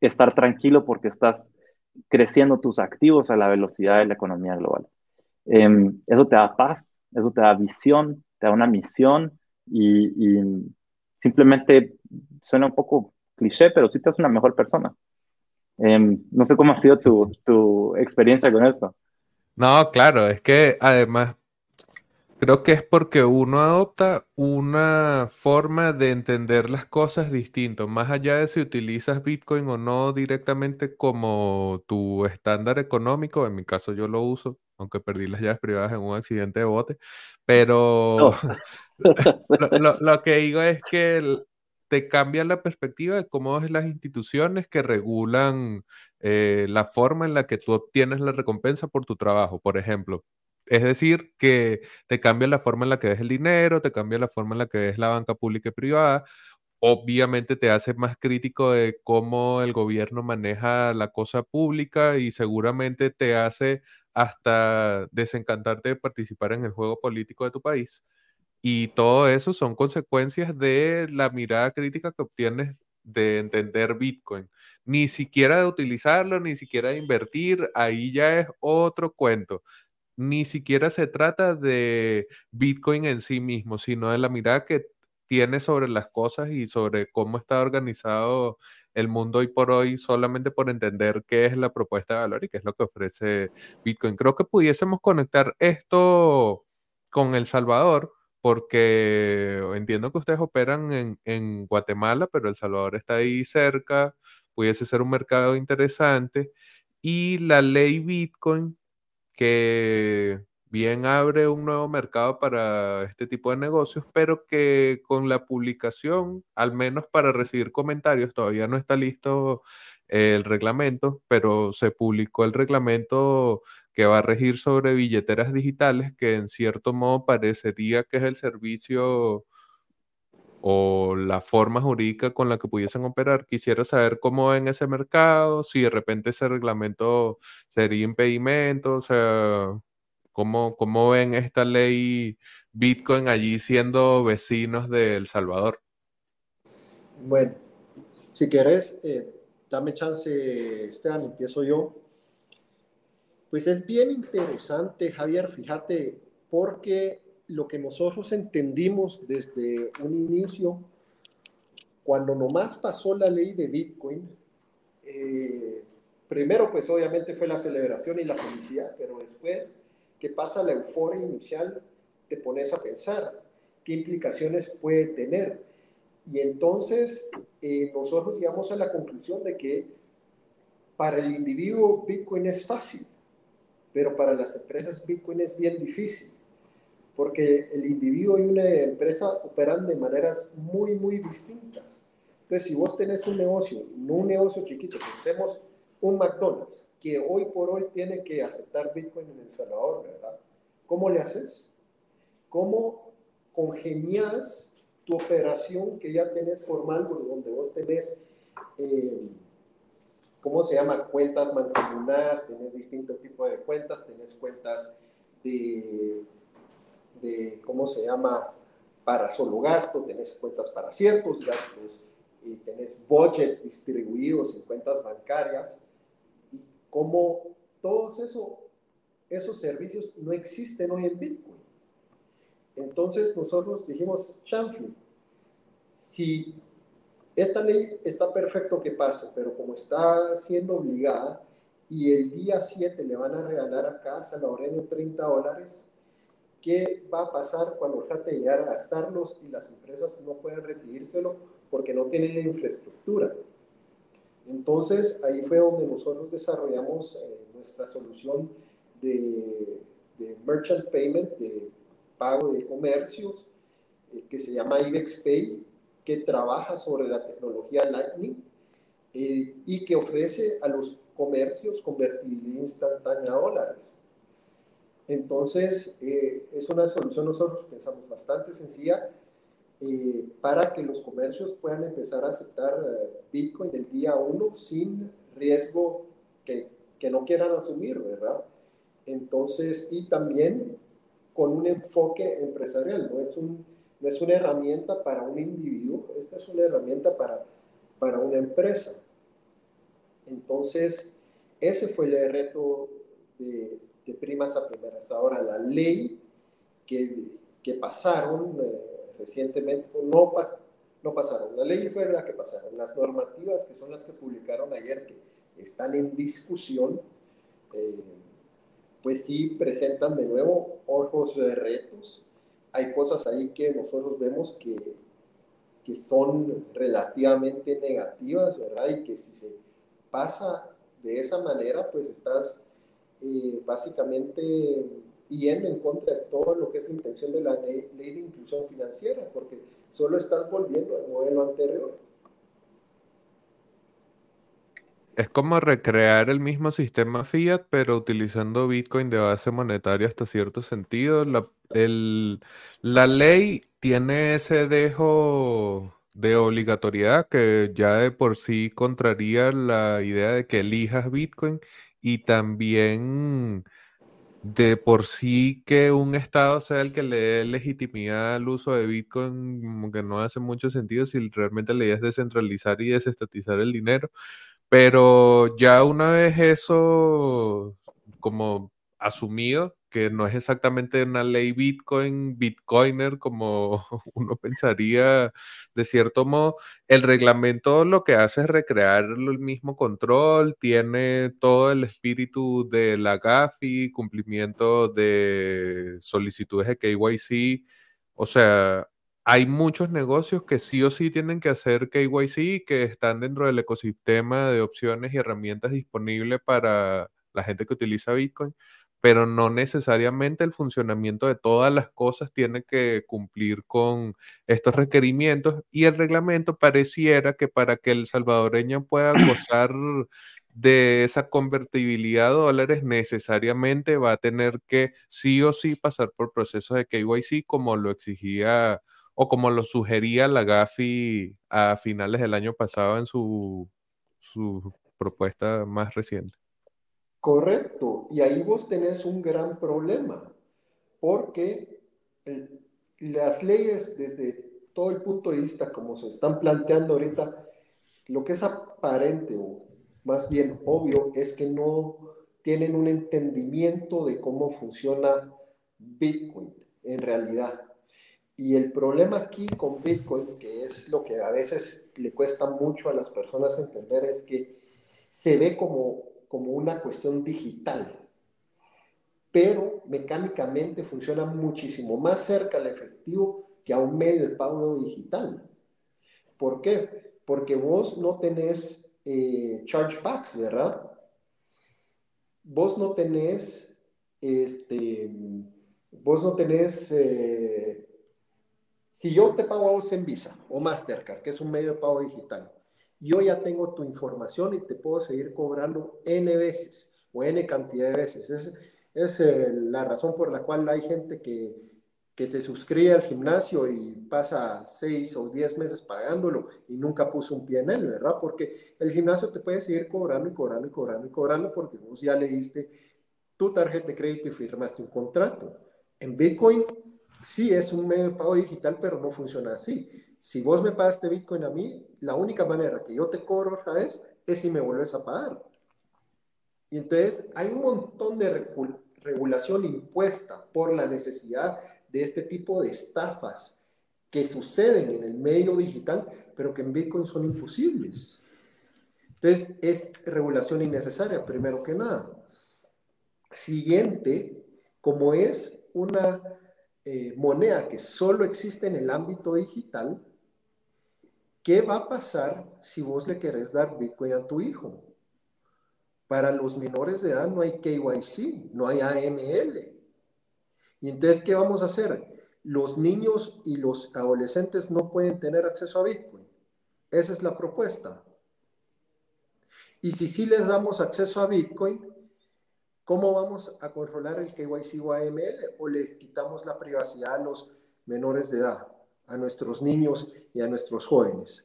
Speaker 2: estar tranquilo porque estás creciendo tus activos a la velocidad de la economía global. em, eso te da paz, eso te da visión, te da una misión y, simplemente suena un poco cliché, pero sí te hace una mejor persona. Em, no sé cómo ha sido tu, tu experiencia con esto.
Speaker 1: No, claro, es que además Creo que es porque uno adopta una forma de entender las cosas distinto, más allá de si utilizas Bitcoin o no directamente como tu estándar económico, en mi caso yo lo uso, aunque perdí las llaves privadas en un accidente de bote, pero lo, que digo es que te cambia la perspectiva de cómo es las instituciones que regulan eh, la forma en la que tú obtienes la recompensa por tu trabajo. Por ejemplo, es decir, que te cambia la forma en la que ves el dinero, te cambia la forma en la que ves la banca pública y privada. Obviamente te hace más crítico de cómo el gobierno maneja la cosa pública y seguramente te hace hasta desencantarte de participar en el juego político de tu país. Y todo eso son consecuencias de la mirada crítica que obtienes de entender Bitcoin. Ni siquiera de utilizarlo, ni siquiera de invertir, ahí ya es otro cuento ni siquiera se trata de Bitcoin en sí mismo, sino de la mirada que tiene sobre las cosas y sobre cómo está organizado el mundo hoy por hoy solamente por entender qué es la propuesta de valor y qué es lo que ofrece Bitcoin. Creo que pudiésemos conectar esto con El Salvador, porque entiendo que ustedes operan en, Guatemala, pero El Salvador está ahí cerca, pudiese ser un mercado interesante. Y la ley Bitcoin que bien abre un nuevo mercado para este tipo de negocios, pero que con la publicación, al menos para recibir comentarios, todavía no está listo el reglamento, pero se publicó el reglamento que va a regir sobre billeteras digitales, que en cierto modo parecería que es el servicio o la forma jurídica con la que pudiesen operar. Quisiera saber cómo ven ese mercado, si de repente ese reglamento sería impedimento, o sea, cómo, cómo ven esta ley Bitcoin allí siendo vecinos de El Salvador.
Speaker 3: Bueno, si querés, eh, dame chance, Esteban, empiezo yo. Pues es bien interesante, Javier, fíjate, porque lo que nosotros entendimos desde un inicio, cuando nomás pasó la ley de Bitcoin, eh, primero pues obviamente fue la celebración y la felicidad, pero después que pasa la euforia inicial, te pones a pensar qué implicaciones puede tener. Y entonces eh, nosotros llegamos a la conclusión de que para el individuo Bitcoin es fácil, pero para las empresas Bitcoin es bien difícil porque el individuo y una empresa operan de maneras muy, muy distintas. Entonces, si vos tenés un negocio, no un negocio chiquito, pensemos un McDonald's, que hoy por hoy tiene que aceptar Bitcoin en El Salvador, ¿verdad? ¿Cómo le haces? ¿Cómo congenias tu operación que ya tenés formal, donde vos tenés, eh, ¿cómo se llama? Cuentas mancomunadas, tenés distinto tipo de cuentas, tenés cuentas de de, ¿cómo se llama? Para solo gasto, tenés cuentas para ciertos gastos, y tenés budgets distribuidos en cuentas bancarias, y como todos eso, esos servicios no existen hoy en Bitcoin. Entonces nosotros dijimos, chanfle, si esta ley está perfecto que pase, pero como está siendo obligada y el día 7 le van a regalar a cada salvadoreño 30 dólares, ¿Qué va a pasar cuando trate de llegar a gastarlos y las empresas no pueden recibírselo porque no tienen la infraestructura? Entonces, ahí fue donde nosotros desarrollamos eh, nuestra solución de, merchant payment, de pago de comercios, eh, que se llama IBEX Pay, que trabaja sobre la tecnología Lightning eh, y que ofrece a los comercios convertibilidad instantánea a dólares. Entonces, eh, es una solución nosotros pensamos bastante sencilla eh, para que los comercios puedan empezar a aceptar Bitcoin el día uno sin riesgo que, que, no quieran asumir, ¿verdad? Entonces, y también con un enfoque empresarial, no es, un, no es una herramienta para un individuo, esta es una herramienta para, para una empresa. Entonces, ese fue el reto de, primas a primeras. Ahora, la ley que, que pasaron eh, recientemente, no, no pasaron, la ley fue la que pasaron. Las normativas, que son las que publicaron ayer, que están en discusión, eh, pues sí presentan de nuevo ojos de retos. Hay cosas ahí que nosotros vemos que, que son relativamente negativas, ¿verdad? Y que si se pasa de esa manera, pues estás eh, básicamente yendo en contra de todo lo que es la intención de la ley, ley de inclusión financiera, porque solo estás volviendo al modelo anterior.
Speaker 1: Es como recrear el mismo sistema fiat, pero utilizando Bitcoin de base monetaria hasta cierto sentido. La, la ley tiene ese dejo de obligatoriedad que ya de por sí contraría la idea de que elijas Bitcoin y también de por sí que un Estado sea el que le dé legitimidad al uso de Bitcoin, como que no hace mucho sentido si realmente la idea es descentralizar y desestatizar el dinero. Pero ya una vez eso como asumido, que no es exactamente una ley Bitcoin, Bitcoiner, como uno pensaría de cierto modo, el reglamento lo que hace es recrear el mismo control, tiene todo el espíritu de la GAFI, cumplimiento de solicitudes de KYC, o sea, hay muchos negocios que sí o sí tienen que hacer KYC, que están dentro del ecosistema de opciones y herramientas disponibles para la gente que utiliza Bitcoin, pero no necesariamente el funcionamiento de todas las cosas tiene que cumplir con estos requerimientos. Y el reglamento pareciera que para que el salvadoreño pueda gozar de esa convertibilidad a dólares necesariamente va a tener que sí o sí pasar por procesos de KYC como lo exigía o como lo sugería la GAFI a finales del año pasado en su, su propuesta más reciente.
Speaker 3: Correcto, y ahí vos tenés un gran problema, porque las leyes desde todo el punto de vista como se están planteando ahorita, lo que es aparente o más bien obvio es que no tienen un entendimiento de cómo funciona Bitcoin en realidad. Y el problema aquí con Bitcoin, que es lo que a veces le cuesta mucho a las personas entender, es que se ve como, como una cuestión digital, pero mecánicamente funciona muchísimo más cerca al efectivo que a un medio de pago digital. ¿Por qué? Porque vos no tenés eh, chargebacks, ¿verdad? Vos no tenés, este, vos no tenés eh, si yo te pago a vos en Visa o Mastercard, que es un medio de pago digital, yo ya tengo tu información y te puedo seguir cobrando N veces o N cantidad de veces. Es, es eh, la razón por la cual hay gente que, que se suscribe al gimnasio y pasa seis o diez meses pagándolo y nunca puso un pie en él, ¿verdad? Porque el gimnasio te puede seguir cobrando y cobrando y cobrando y cobrando porque vos ya le diste tu tarjeta de crédito y firmaste un contrato. En Bitcoin sí es un medio de pago digital, pero no funciona así. Si vos me pagaste Bitcoin a mí, la única manera que yo te cobro otra vez es si me vuelves a pagar. Y entonces hay un montón de regulación impuesta por la necesidad de este tipo de estafas que suceden en el medio digital, pero que en Bitcoin son imposibles. Entonces es regulación innecesaria, primero que nada. Siguiente, como es una eh, moneda que solo existe en el ámbito digital, ¿qué va a pasar si vos le querés dar Bitcoin a tu hijo? Para los menores de edad no hay KYC, no hay AML. Y entonces, ¿qué vamos a hacer? Los niños y los adolescentes no pueden tener acceso a Bitcoin. Esa es la propuesta. Y si sí les damos acceso a Bitcoin, ¿Cómo vamos a controlar el KYC o AML? ¿O les quitamos la privacidad a los menores de edad, a nuestros niños y a nuestros jóvenes?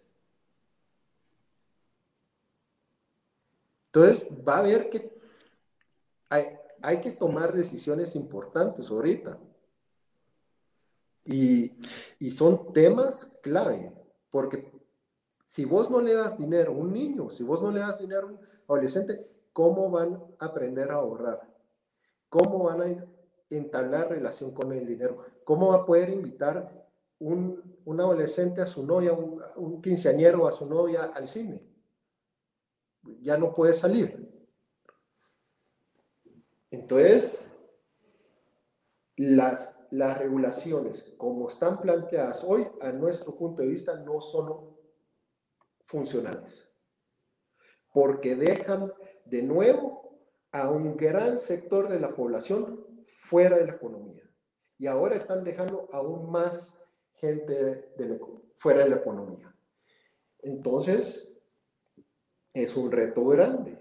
Speaker 3: Entonces, va a haber que, hay, que tomar decisiones importantes ahorita. Y, y son temas clave, porque si vos no le das dinero a un niño, si vos no le das dinero a un adolescente, ¿cómo van a aprender a ahorrar? ¿cómo van a entablar relación con el dinero? ¿Cómo va a poder invitar un, adolescente a su novia, un, un quinceañero a su novia al cine? Ya no puede salir. Entonces, las, las regulaciones como están planteadas hoy, a nuestro punto de vista, no son funcionales, porque dejan de nuevo a un gran sector de la población fuera de la economía. Y ahora están dejando aún más gente fuera de la economía. Entonces, es un reto grande.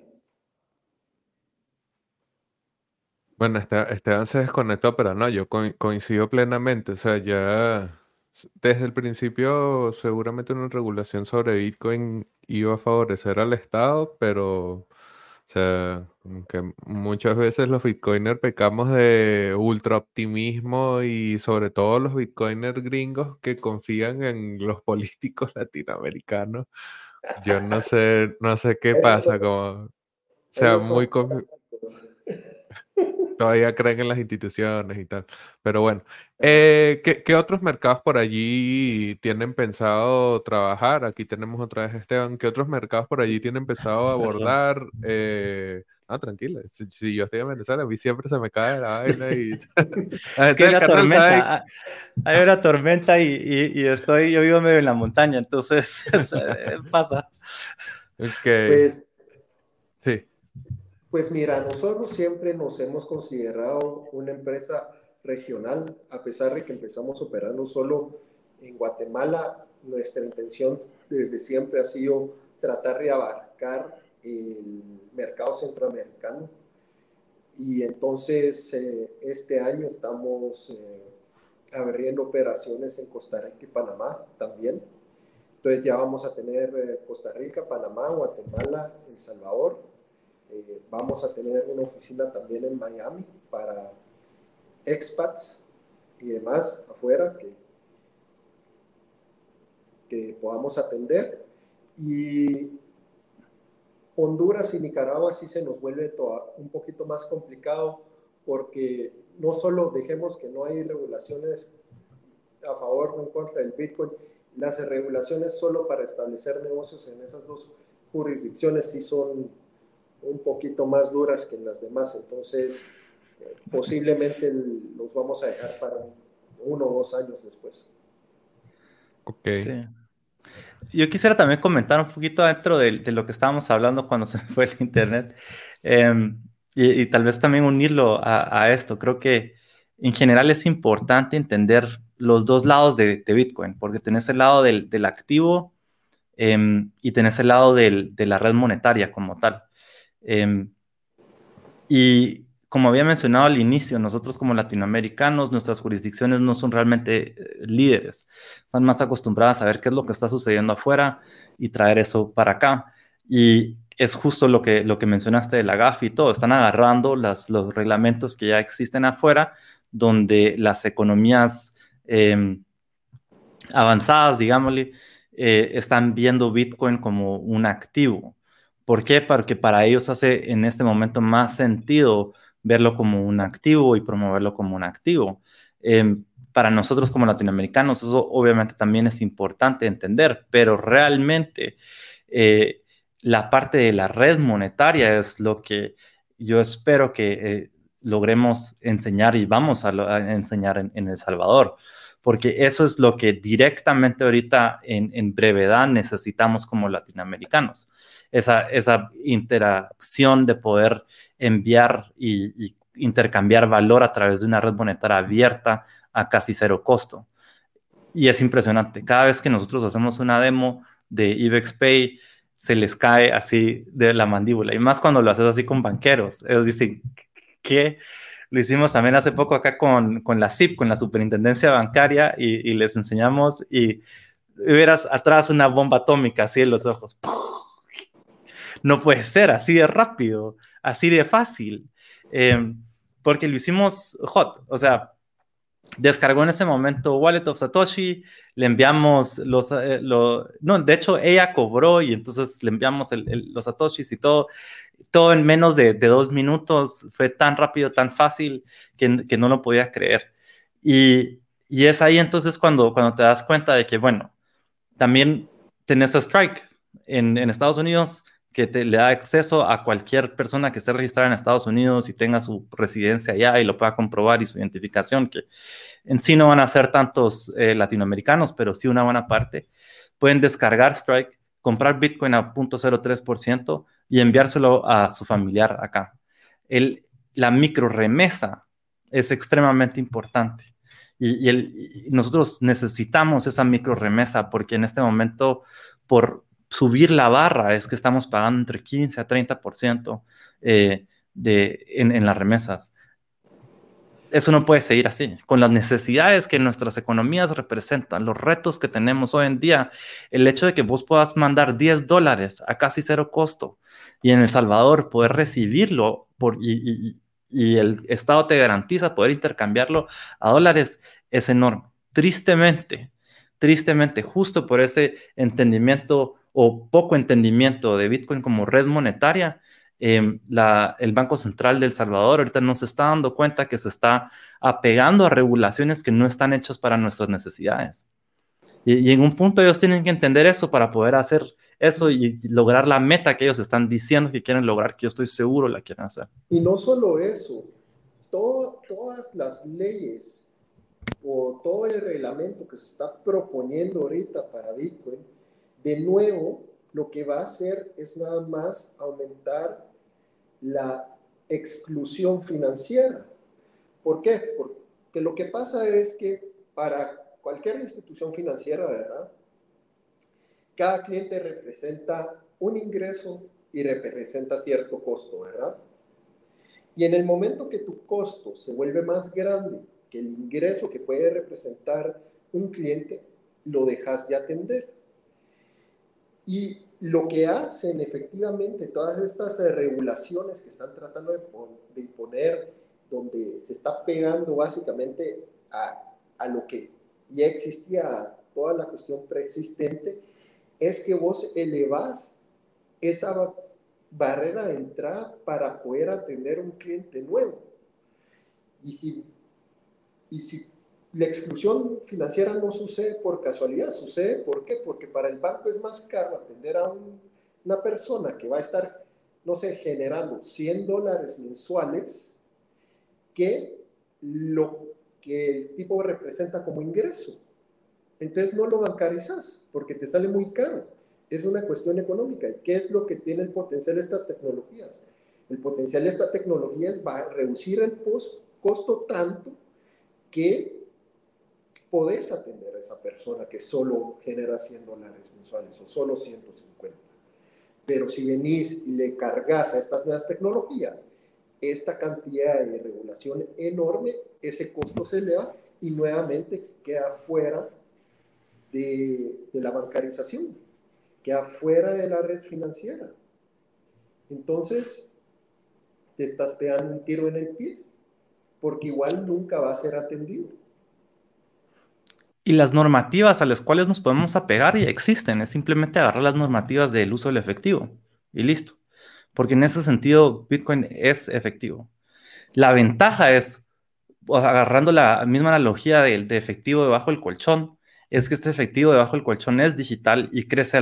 Speaker 1: Bueno, Esteban se desconectó, pero no, yo coincido plenamente. O sea, ya desde el principio seguramente una regulación sobre Bitcoin iba a favorecer al Estado, pero, o sea, que muchas veces los Bitcoiners pecamos de ultra optimismo y sobre todo los Bitcoiners gringos que confían en los políticos latinoamericanos. Yo no sé, no sé qué pasa, como, o sea, muy todavía creen en las instituciones y tal. Pero bueno, eh, ¿qué, otros mercados por allí tienen pensado trabajar? Aquí tenemos otra vez Esteban. ¿Qué otros mercados por allí tienen pensado abordar? Eh, ah, tranquila. Si, yo estoy en Venezuela, a mí siempre se me cae la vaina y...
Speaker 2: es que hay una tormenta, ah, hay una tormenta y, estoy, yo vivo medio en la montaña, entonces eh, pasa.
Speaker 3: Pues, sí. Pues mira, nosotros siempre nos hemos considerado una empresa regional, a pesar de que empezamos operando solo en Guatemala, nuestra intención desde siempre ha sido tratar de abarcar el mercado centroamericano. Y entonces eh, este año estamos eh, abriendo operaciones en Costa Rica y Panamá también. Entonces ya vamos a tener eh, Costa Rica, Panamá, Guatemala, El Salvador eh, vamos a tener una oficina también en Miami para expats y demás afuera que, que podamos atender. Y Honduras y Nicaragua sí se nos vuelve un poquito más complicado porque no solo dejemos que no hay regulaciones a favor o en contra del Bitcoin, las regulaciones solo para establecer negocios en esas dos jurisdicciones sí son un poquito más duras que en las demás, entonces eh, posiblemente los vamos a dejar para uno o dos años después.
Speaker 2: Ok. Yo quisiera también comentar un poquito dentro de, lo que estábamos hablando cuando se fue el Internet em, y, tal vez también unirlo a, esto. Creo que en general es importante entender los dos lados de, Bitcoin, porque tenés el lado del, activo em, y tenés el lado de la red monetaria como tal. Em, y como había mencionado al inicio, nosotros como latinoamericanos, nuestras jurisdicciones no son realmente eh, líderes. Están más acostumbradas a ver qué es lo que está sucediendo afuera y traer eso para acá. Y es justo lo que, lo que mencionaste de la GAF y todo. Están agarrando los reglamentos que ya existen afuera, donde las economías em, avanzadas, digámosle, eh, están viendo Bitcoin como un activo. ¿Por qué? Porque para ellos hace en este momento más sentido verlo como un activo y promoverlo como un activo. Em, para nosotros como latinoamericanos eso obviamente también es importante entender, pero realmente eh, la parte de la red monetaria es lo que yo espero que eh, logremos enseñar y vamos a, enseñar en, El Salvador, porque eso es lo que directamente ahorita en brevedad necesitamos como latinoamericanos esa, esa interacción de poder enviar y, intercambiar valor a través de una red monetaria abierta a casi cero costo. Y es impresionante. Cada vez que nosotros hacemos una demo de IBEX Pay, se les cae así de la mandíbula. Y más cuando lo haces así con banqueros. Ellos dicen que lo hicimos también hace poco acá con, con la CIP, con la Superintendencia Bancaria, y, les enseñamos y verás atrás una bomba atómica así en los ojos no puede ser así de rápido, así de fácil, em, porque lo hicimos hot, o sea, descargó en ese momento Wallet of Satoshi, le enviamos los, eh, no, de hecho ella cobró y entonces le enviamos los Satoshis y todo, todo en menos de, dos minutos, fue tan rápido, tan fácil, que, no lo podía creer. Y, es ahí entonces cuando, cuando te das cuenta de que, bueno, también tenés a Strike en Estados Unidos, que te, le da acceso a cualquier persona que esté registrada en Estados Unidos y tenga su residencia allá y lo pueda comprobar y su identificación, que en sí no van a ser tantos eh, latinoamericanos, pero sí una buena parte, pueden descargar Strike, comprar Bitcoin a 0.03% y enviárselo a su familiar acá. El, la micro remesa es extremadamente importante. Y, y, nosotros necesitamos esa micro remesa porque en este momento, por subir la barra es que estamos pagando entre 15 a 30% eh, de, en, las remesas. Eso no puede seguir así. Con las necesidades que nuestras economías representan, los retos que tenemos hoy en día, el hecho de que vos puedas mandar 10 dólares a casi cero costo y en El Salvador poder recibirlo por, y el Estado te garantiza poder intercambiarlo a dólares es enorme. Tristemente, tristemente, justo por ese entendimiento o poco entendimiento de Bitcoin como red monetaria, em, el Banco Central de El Salvador ahorita no se está dando cuenta que se está apegando a regulaciones que no están hechas para nuestras necesidades. Y, en un punto ellos tienen que entender eso para poder hacer eso y, lograr la meta que ellos están diciendo que quieren lograr, que yo estoy seguro la quieren hacer.
Speaker 3: Y no solo eso, todas las leyes o todo el reglamento que se está proponiendo ahorita para Bitcoin de nuevo, lo que va a hacer es nada más aumentar la exclusión financiera. ¿Por qué? Porque lo que pasa es que para cualquier institución financiera, ¿verdad? Cada cliente representa un ingreso y representa cierto costo, ¿verdad? Y en el momento que tu costo se vuelve más grande que el ingreso que puede representar un cliente, lo dejas de atender. Y lo que hacen efectivamente todas estas eh, regulaciones que están tratando de, imponer, donde se está pegando básicamente a, a lo que ya existía, toda la cuestión preexistente, es que vos elevás esa barrera de entrada para poder atender un cliente nuevo. Y si, y si la exclusión financiera no sucede por casualidad, sucede ¿por qué? Porque para el banco es más caro atender a una persona que va a estar, no sé, generando 100 dólares mensuales que lo que el tipo representa como ingreso. Entonces no lo bancarizas porque te sale muy caro. Es una cuestión económica. ¿Y qué es lo que tiene el potencial de estas tecnologías? El potencial de esta tecnología es reducir el costo tanto que podés atender a esa persona que solo genera 100 dólares mensuales o solo 150. Pero si venís y le cargas a estas nuevas tecnologías esta cantidad de regulación enorme, ese costo se eleva y nuevamente queda fuera de, la bancarización, queda fuera de la red financiera. Entonces, te estás pegando un tiro en el pie, porque igual nunca va a ser atendido.
Speaker 2: Y las normativas a las cuales nos podemos apegar ya existen, es simplemente agarrar las normativas del uso del efectivo y listo. Porque en ese sentido Bitcoin es efectivo. La ventaja es, agarrando la misma analogía de, de efectivo debajo del colchón, es que este efectivo debajo del colchón es digital y crece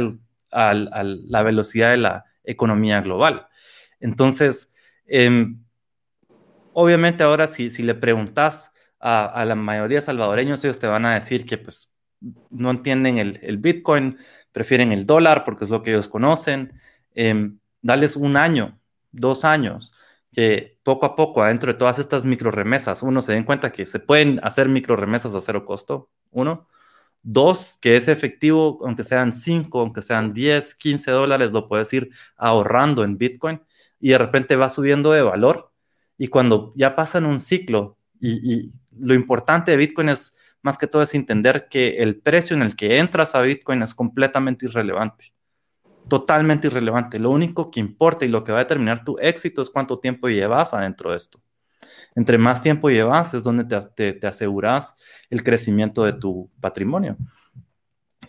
Speaker 2: a la velocidad de la economía global. Entonces, em, obviamente ahora si, si le preguntas a, la mayoría de salvadoreños, ellos te van a decir que pues no entienden el, Bitcoin, prefieren el dólar porque es lo que ellos conocen. Eh, dales un año, dos años, que poco a poco, adentro de todas estas micro remesas, uno se den cuenta que se pueden hacer micro remesas a cero costo, uno. Dos, que es efectivo, aunque sean cinco, aunque sean 10, 15 dólares, lo puedes ir ahorrando en Bitcoin y de repente va subiendo de valor. Y cuando ya pasan un ciclo y lo importante de Bitcoin es más que todo es entender que el precio en el que entras a Bitcoin es completamente irrelevante. Totalmente irrelevante. Lo único que importa y lo que va a determinar tu éxito es cuánto tiempo llevas adentro de esto. Entre más tiempo llevas es donde te, te, aseguras el crecimiento de tu patrimonio.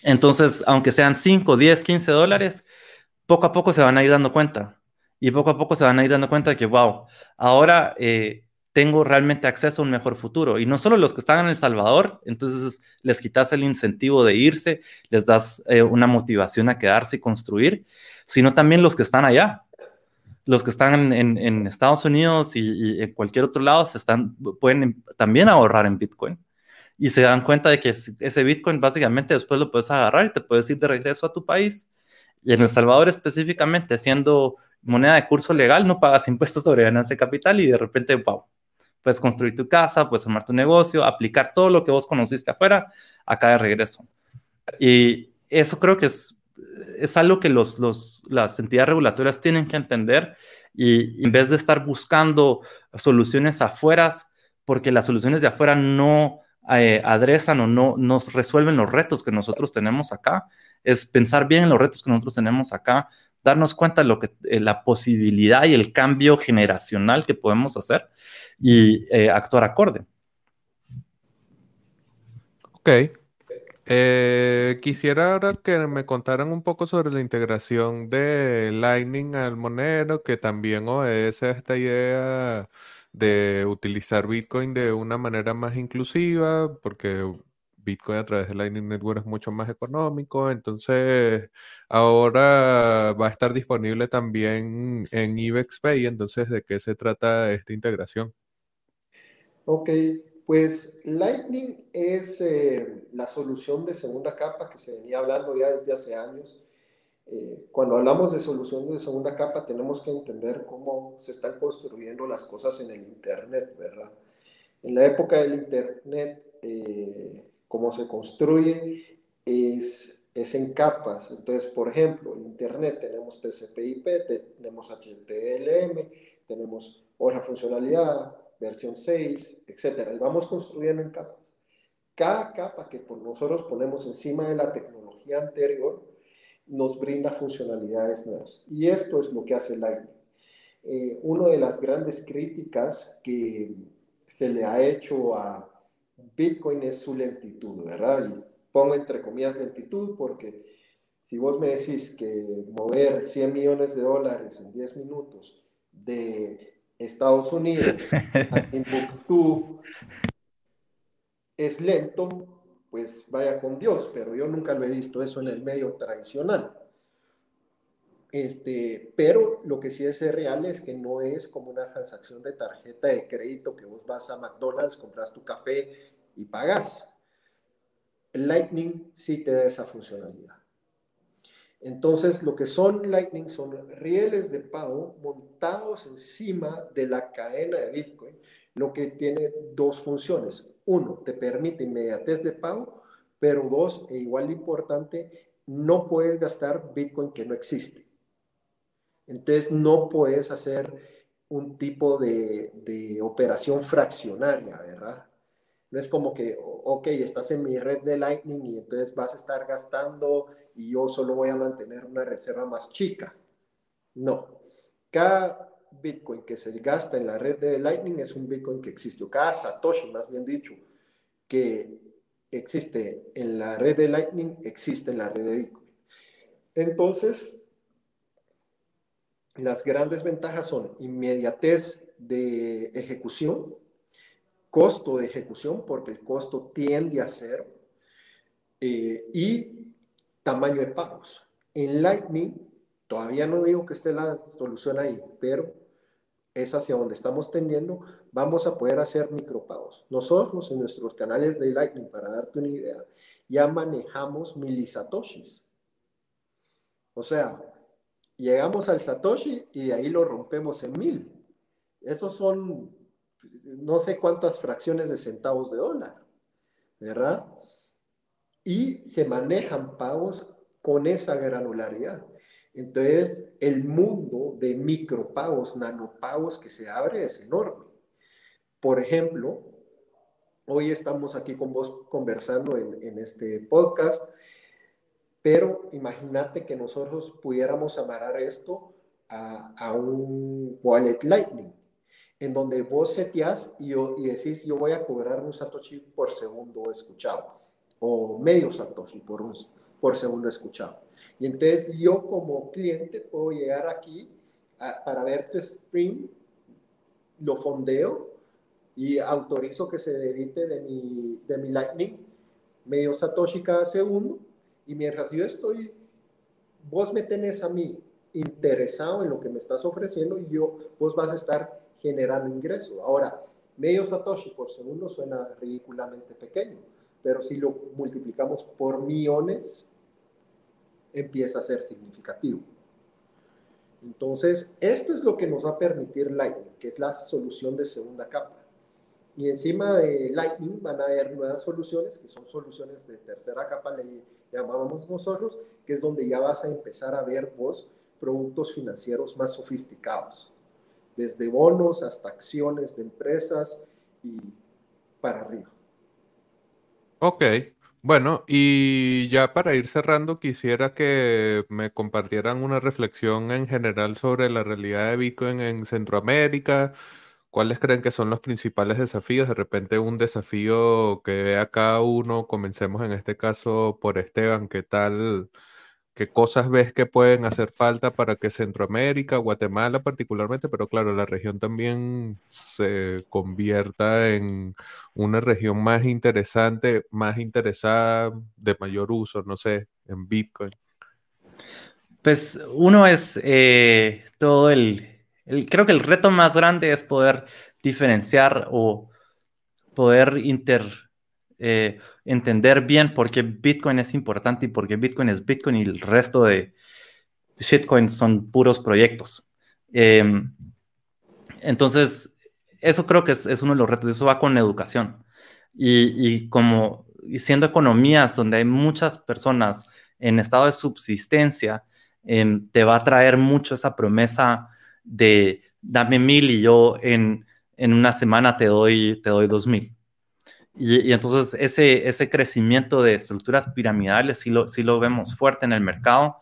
Speaker 2: Entonces, aunque sean 5, 10, 15 dólares, poco a poco se van a ir dando cuenta. Y poco a poco se van a ir dando cuenta de que, wow, ahora eh, tengo realmente acceso a un mejor futuro. Y no solo los que están en El Salvador, entonces les quitas el incentivo de irse, les das eh, una motivación a quedarse y construir, sino también los que están allá. Los que están en, Estados Unidos y, en cualquier otro lado se están, pueden también ahorrar en Bitcoin. Y se dan cuenta de que ese Bitcoin básicamente después lo puedes agarrar y te puedes ir de regreso a tu país. Y en El Salvador específicamente, siendo moneda de curso legal, no pagas impuestos sobre ganancia de capital y de repente, wow, Puedes construir tu casa, puedes armar tu negocio, aplicar todo lo que vos conociste afuera acá de regreso. Y eso creo que es, es algo que los, los, las entidades regulatorias tienen que entender y en vez de estar buscando soluciones afuera, porque las soluciones de afuera no eh, adresan o no nos resuelven los retos que nosotros tenemos acá, es pensar bien en los retos que nosotros tenemos acá, darnos cuenta de lo que, eh, la posibilidad y el cambio generacional que podemos hacer y eh, actuar acorde.
Speaker 1: Ok. quisiera ahora que me contaran un poco sobre la integración de Lightning al Monero, que también obedece a esta idea de utilizar Bitcoin de una manera más inclusiva, porque Bitcoin a través de Lightning Network es mucho más económico, entonces ahora va a estar disponible también en IBEX Pay, entonces ¿de qué se trata esta integración?
Speaker 3: Ok, pues Lightning es eh, la solución de segunda capa que se venía hablando ya desde hace años eh, cuando hablamos de solución de segunda capa, tenemos que entender cómo se están construyendo las cosas en el Internet, ¿verdad? En la época del Internet, eh, cómo se construye es, es en capas. Entonces, por ejemplo, en Internet tenemos TCP/IP, tenemos HTLM, tenemos otra funcionalidad, versión 6, etc. Y vamos construyendo en capas. Cada capa que nosotros ponemos encima de la tecnología anterior, nos brinda funcionalidades nuevas. Y esto es lo que hace Lightning. Eh, una de las grandes críticas que se le ha hecho a Bitcoin es su lentitud, ¿verdad? Y pongo entre comillas lentitud porque si vos me decís que mover 100 millones de dólares en 10 minutos de Estados Unidos a Timbuktu es lento, pues vaya con Dios, pero yo nunca lo he visto eso en el medio tradicional. Este, pero lo que sí es real es que no es como una transacción de tarjeta de crédito que vos vas a McDonald's, compras tu café y pagas. Lightning sí te da esa funcionalidad. Entonces, lo que son Lightning son rieles de pago montados encima de la cadena de Bitcoin, lo que tiene dos funciones. Uno, te permite inmediatez de pago, pero dos, e igual importante, no puedes gastar Bitcoin que no existe. Entonces, no puedes hacer un tipo de, de operación fraccionaria, ¿verdad? No es como que, ok, estás en mi red de Lightning y entonces vas a estar gastando y yo solo voy a mantener una reserva más chica. No. Cada Bitcoin que se gasta en la red de Lightning es un Bitcoin que existe, o cada Satoshi, más bien dicho, que existe en la red de Lightning, existe en la red de Bitcoin. Entonces, las grandes ventajas son inmediatez de ejecución, costo de ejecución, porque el costo tiende a cero, eh, y tamaño de pagos. En Lightning, todavía no digo que esté la solución ahí, pero es hacia donde estamos tendiendo, vamos a poder hacer micropagos. Nosotros en nuestros canales de Lightning, para darte una idea, ya manejamos milisatoshis. O sea, llegamos al satoshi y de ahí lo rompemos en mil. Esos son no sé cuántas fracciones de centavos de dólar, ¿verdad? Y se manejan pagos con esa granularidad. Entonces, el mundo de micropagos, nanopagos que se abre es enorme. Por ejemplo, hoy estamos aquí con vos conversando en, este podcast, pero imagínate que nosotros pudiéramos amarrar esto a, a, un wallet Lightning, en donde vos seteás y, y decís, yo voy a cobrar un Satoshi por segundo escuchado, o medio Satoshi por un, por segundo escuchado. Y entonces yo como cliente puedo llegar aquí para ver tu stream, lo fondeo y autorizo que se debite de mi, de mi Lightning medio Satoshi cada segundo. Y mientras yo estoy, vos me tenés a mí interesado en lo que me estás ofreciendo y yo, vos vas a estar generando ingresos. Ahora, medio Satoshi por segundo suena ridículamente pequeño, pero si lo multiplicamos por millones, empieza a ser significativo. Entonces, esto es lo que nos va a permitir Lightning, que es la solución de segunda capa. Y encima de Lightning van a haber nuevas soluciones, que son soluciones de tercera capa, le llamábamos nosotros, que es donde ya vas a empezar a ver vos productos financieros más sofisticados, desde bonos hasta acciones de empresas y para arriba.
Speaker 1: Ok, bueno, y ya para ir cerrando, quisiera que me compartieran una reflexión en general sobre la realidad de Bitcoin en Centroamérica. ¿Cuáles creen que son los principales desafíos? De repente un desafío que vea cada uno. Comencemos en este caso por Esteban. ¿Qué tal? ¿Qué cosas ves que pueden hacer falta para que Centroamérica, Guatemala particularmente, pero claro, la región también se convierta en una región más interesante, más interesada, de mayor uso, no sé, en Bitcoin?
Speaker 2: Pues uno es eh, todo el, creo que el reto más grande es poder diferenciar o poder inter eh, entender bien por qué Bitcoin es importante y por qué Bitcoin es Bitcoin y el resto de shitcoin son puros proyectos. Em, entonces, eso creo que es, uno de los retos, eso va con educación. Y, como siendo economías donde hay muchas personas en estado de subsistencia, em, te va a traer mucho esa promesa de dame mil y yo en, en una semana te doy, te doy dos mil. Y, entonces ese, ese crecimiento de estructuras piramidales sí lo, sí lo vemos fuerte en el mercado.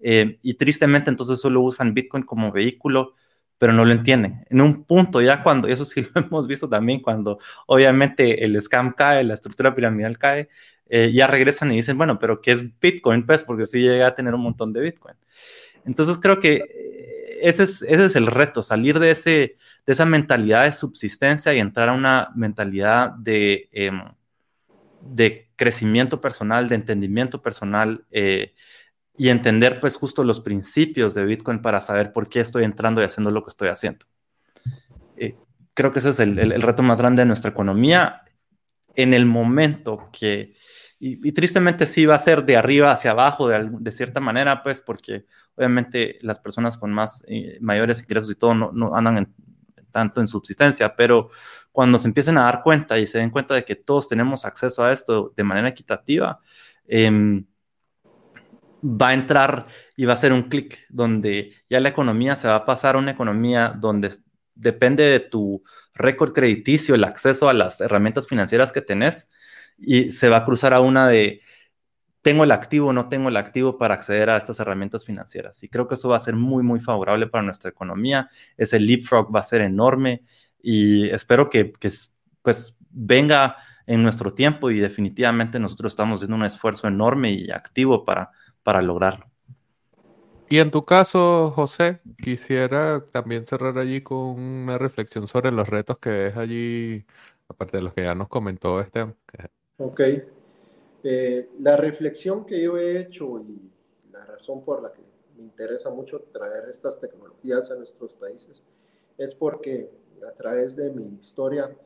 Speaker 2: Eh, y tristemente entonces solo usan Bitcoin como vehículo, pero no lo entienden. En un punto ya cuando, eso sí lo hemos visto también, cuando obviamente el scam cae, la estructura piramidal cae, eh, ya regresan y dicen, bueno, pero ¿qué es Bitcoin? Pues porque sí llega a tener un montón de Bitcoin. Entonces creo que ese es, ese es el reto, salir de, ese, de esa mentalidad de subsistencia y entrar a una mentalidad de, em, de crecimiento personal, de entendimiento personal eh, y entender pues justo los principios de Bitcoin para saber por qué estoy entrando y haciendo lo que estoy haciendo. Eh, creo que ese es el, el, reto más grande de nuestra economía. En el momento que y, tristemente sí va a ser de arriba hacia abajo de, de, cierta manera, pues porque obviamente las personas con más eh, mayores ingresos y todo no, no andan tanto en subsistencia, pero cuando se empiecen a dar cuenta y se den cuenta de que todos tenemos acceso a esto de manera equitativa, em, va a entrar y va a ser un clic donde ya la economía se va a pasar a una economía donde depende de tu récord crediticio, el acceso a las herramientas financieras que tenés, y se va a cruzar a una de tengo el activo o no tengo el activo para acceder a estas herramientas financieras. Y creo que eso va a ser muy, muy favorable para nuestra economía. Ese leapfrog va a ser enorme y espero que, pues venga en nuestro tiempo y definitivamente nosotros estamos haciendo un esfuerzo enorme y activo para, para lograrlo.
Speaker 1: Y en tu caso, José, quisiera también cerrar allí con una reflexión sobre los retos que ves allí, aparte de los que ya nos comentó este.
Speaker 3: Ok. Eh, la reflexión que yo he hecho y la razón por la que me interesa mucho traer estas tecnologías a nuestros países es porque a través de mi historia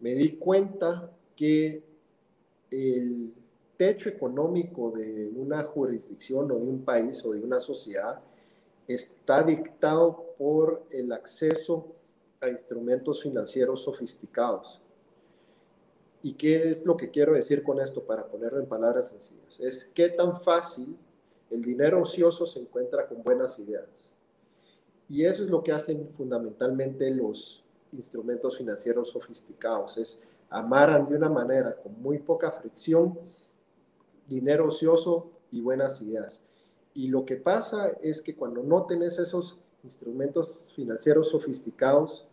Speaker 3: me di cuenta que el techo económico de una jurisdicción o de un país o de una sociedad está dictado por el acceso a instrumentos financieros sofisticados. ¿Y qué es lo que quiero decir con esto para ponerlo en palabras sencillas? Es qué tan fácil el dinero ocioso se encuentra con buenas ideas. Y eso es lo que hacen fundamentalmente los instrumentos financieros sofisticados, es amaran de una manera con muy poca fricción dinero ocioso y buenas ideas. Y lo que pasa es que cuando no tenés esos instrumentos financieros sofisticados,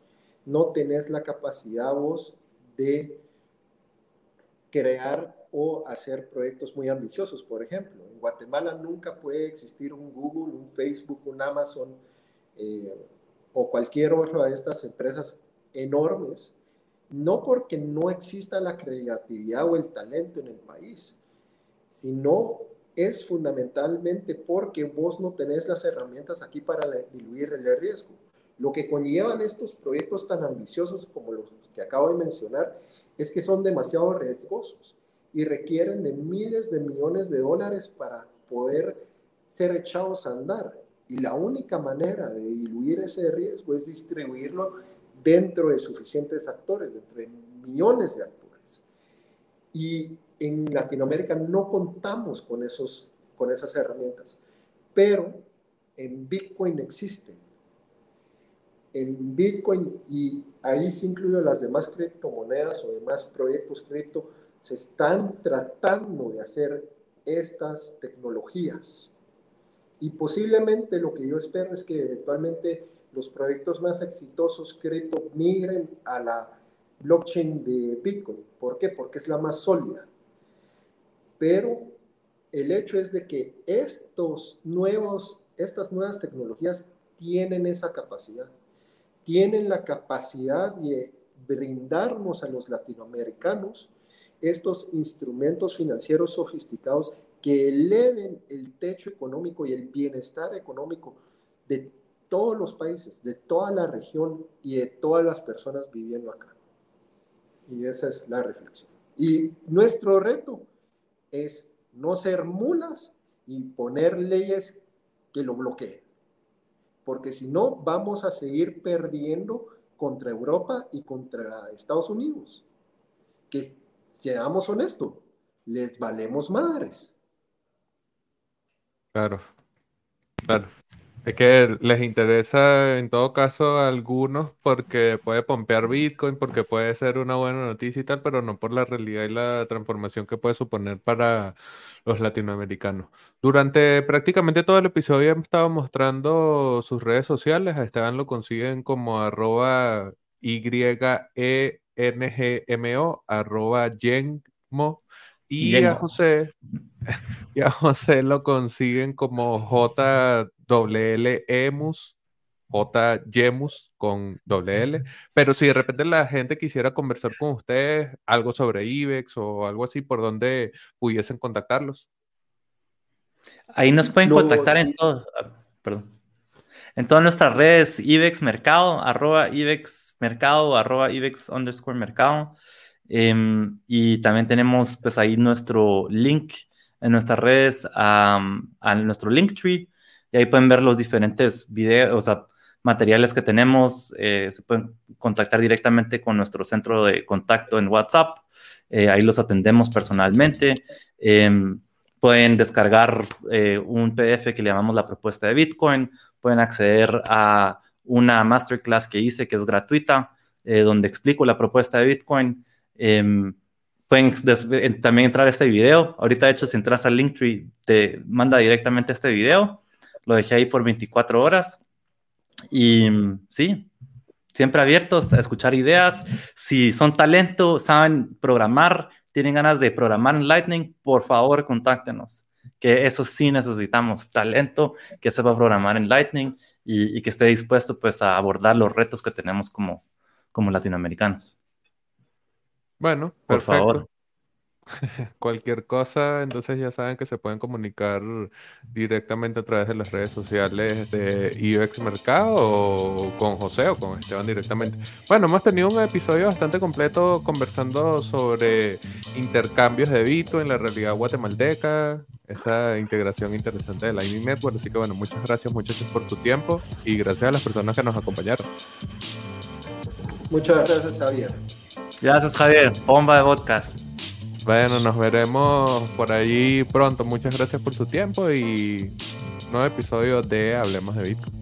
Speaker 3: no tenés la capacidad vos de crear o hacer proyectos muy ambiciosos. Por ejemplo, en Guatemala nunca puede existir un Google, un Facebook, un Amazon eh, o cualquier otra de estas empresas enormes, no porque no exista la creatividad o el talento en el país, sino es fundamentalmente porque vos no tenés las herramientas aquí para diluir el riesgo. Lo que conllevan estos proyectos tan ambiciosos como los que acabo de mencionar es que son demasiado riesgosos y requieren de miles de millones de dólares para poder ser echados a andar. Y la única manera de diluir ese riesgo es distribuirlo dentro de suficientes actores, dentro de millones de actores. Y en Latinoamérica no contamos con, esos, con esas herramientas, pero en Bitcoin existen. En Bitcoin, y ahí se incluyen las demás criptomonedas o demás proyectos cripto, se están tratando de hacer estas tecnologías. Y posiblemente lo que yo espero es que eventualmente los proyectos más exitosos cripto migren a la blockchain de Bitcoin. ¿Por qué? Porque es la más sólida. Pero el hecho es de que estos nuevos, estas nuevas tecnologías tienen esa capacidad. Tienen la capacidad de brindarnos a los latinoamericanos estos instrumentos financieros sofisticados que eleven el techo económico y el bienestar económico de todos los países, de toda la región y de todas las personas viviendo acá. Y esa es la reflexión. Y nuestro reto es no ser mulas y poner leyes que lo bloqueen. Porque si no, vamos a seguir perdiendo contra Europa y contra Estados Unidos. Que seamos honestos, les valemos madres.
Speaker 1: Claro, claro. Es que les interesa en todo caso a algunos porque puede pompear Bitcoin, porque puede ser una buena noticia y tal, pero no por la realidad y la transformación que puede suponer para los latinoamericanos. Durante prácticamente todo el episodio hemos estado mostrando sus redes sociales. A Esteban lo consiguen como arroba YENGMO, arroba Yenmo. Y a José, y a José lo consiguen como J WL Emus, J Yemus con doble L. Pero si de repente la gente quisiera conversar con ustedes algo sobre IBEX o algo así, ¿por dónde pudiesen contactarlos?
Speaker 2: Ahí nos pueden contactar en todo, ah, perdón. En todas nuestras redes, IBEX Mercado, arroba IBEX Mercado, arroba IBEX underscore Mercado. Em, y también tenemos pues ahí nuestro link en nuestras redes a, a nuestro Linktree y ahí pueden ver los diferentes videos, o sea, materiales que tenemos. Eh, se pueden contactar directamente con nuestro centro de contacto en WhatsApp. Eh, ahí los atendemos personalmente. Em, pueden descargar eh, un PDF que le llamamos la propuesta de Bitcoin. Pueden acceder a una masterclass que hice que es gratuita, donde explico la propuesta de Bitcoin. Em, pueden también entrar a este video. Ahorita, de hecho, si entras al Linktree, te manda directamente este video. Lo dejé ahí por 24 horas. Y sí, siempre abiertos a escuchar ideas. Si son talento, saben programar, tienen ganas de programar en Lightning, por favor, contáctenos. Que eso sí necesitamos, talento que sepa programar en Lightning y, que esté dispuesto pues a abordar los retos que tenemos como, como latinoamericanos.
Speaker 1: Bueno, por favor. Cualquier cosa, entonces ya saben que se pueden comunicar directamente a través de las redes sociales de IBEX Mercado o con José o con Esteban directamente. Bueno, hemos tenido un episodio bastante completo conversando sobre intercambios de Bitcoin en la realidad guatemalteca, esa integración interesante de Lightning Network. Así que bueno, muchas gracias muchachos por su tiempo y gracias a las personas que nos acompañaron.
Speaker 3: Muchas gracias, Javier.
Speaker 2: Gracias, Javier. Bomba de podcast.
Speaker 1: Bueno, nos veremos por ahí pronto. Muchas gracias por su tiempo y nuevo episodio de Hablemos de Bitcoin.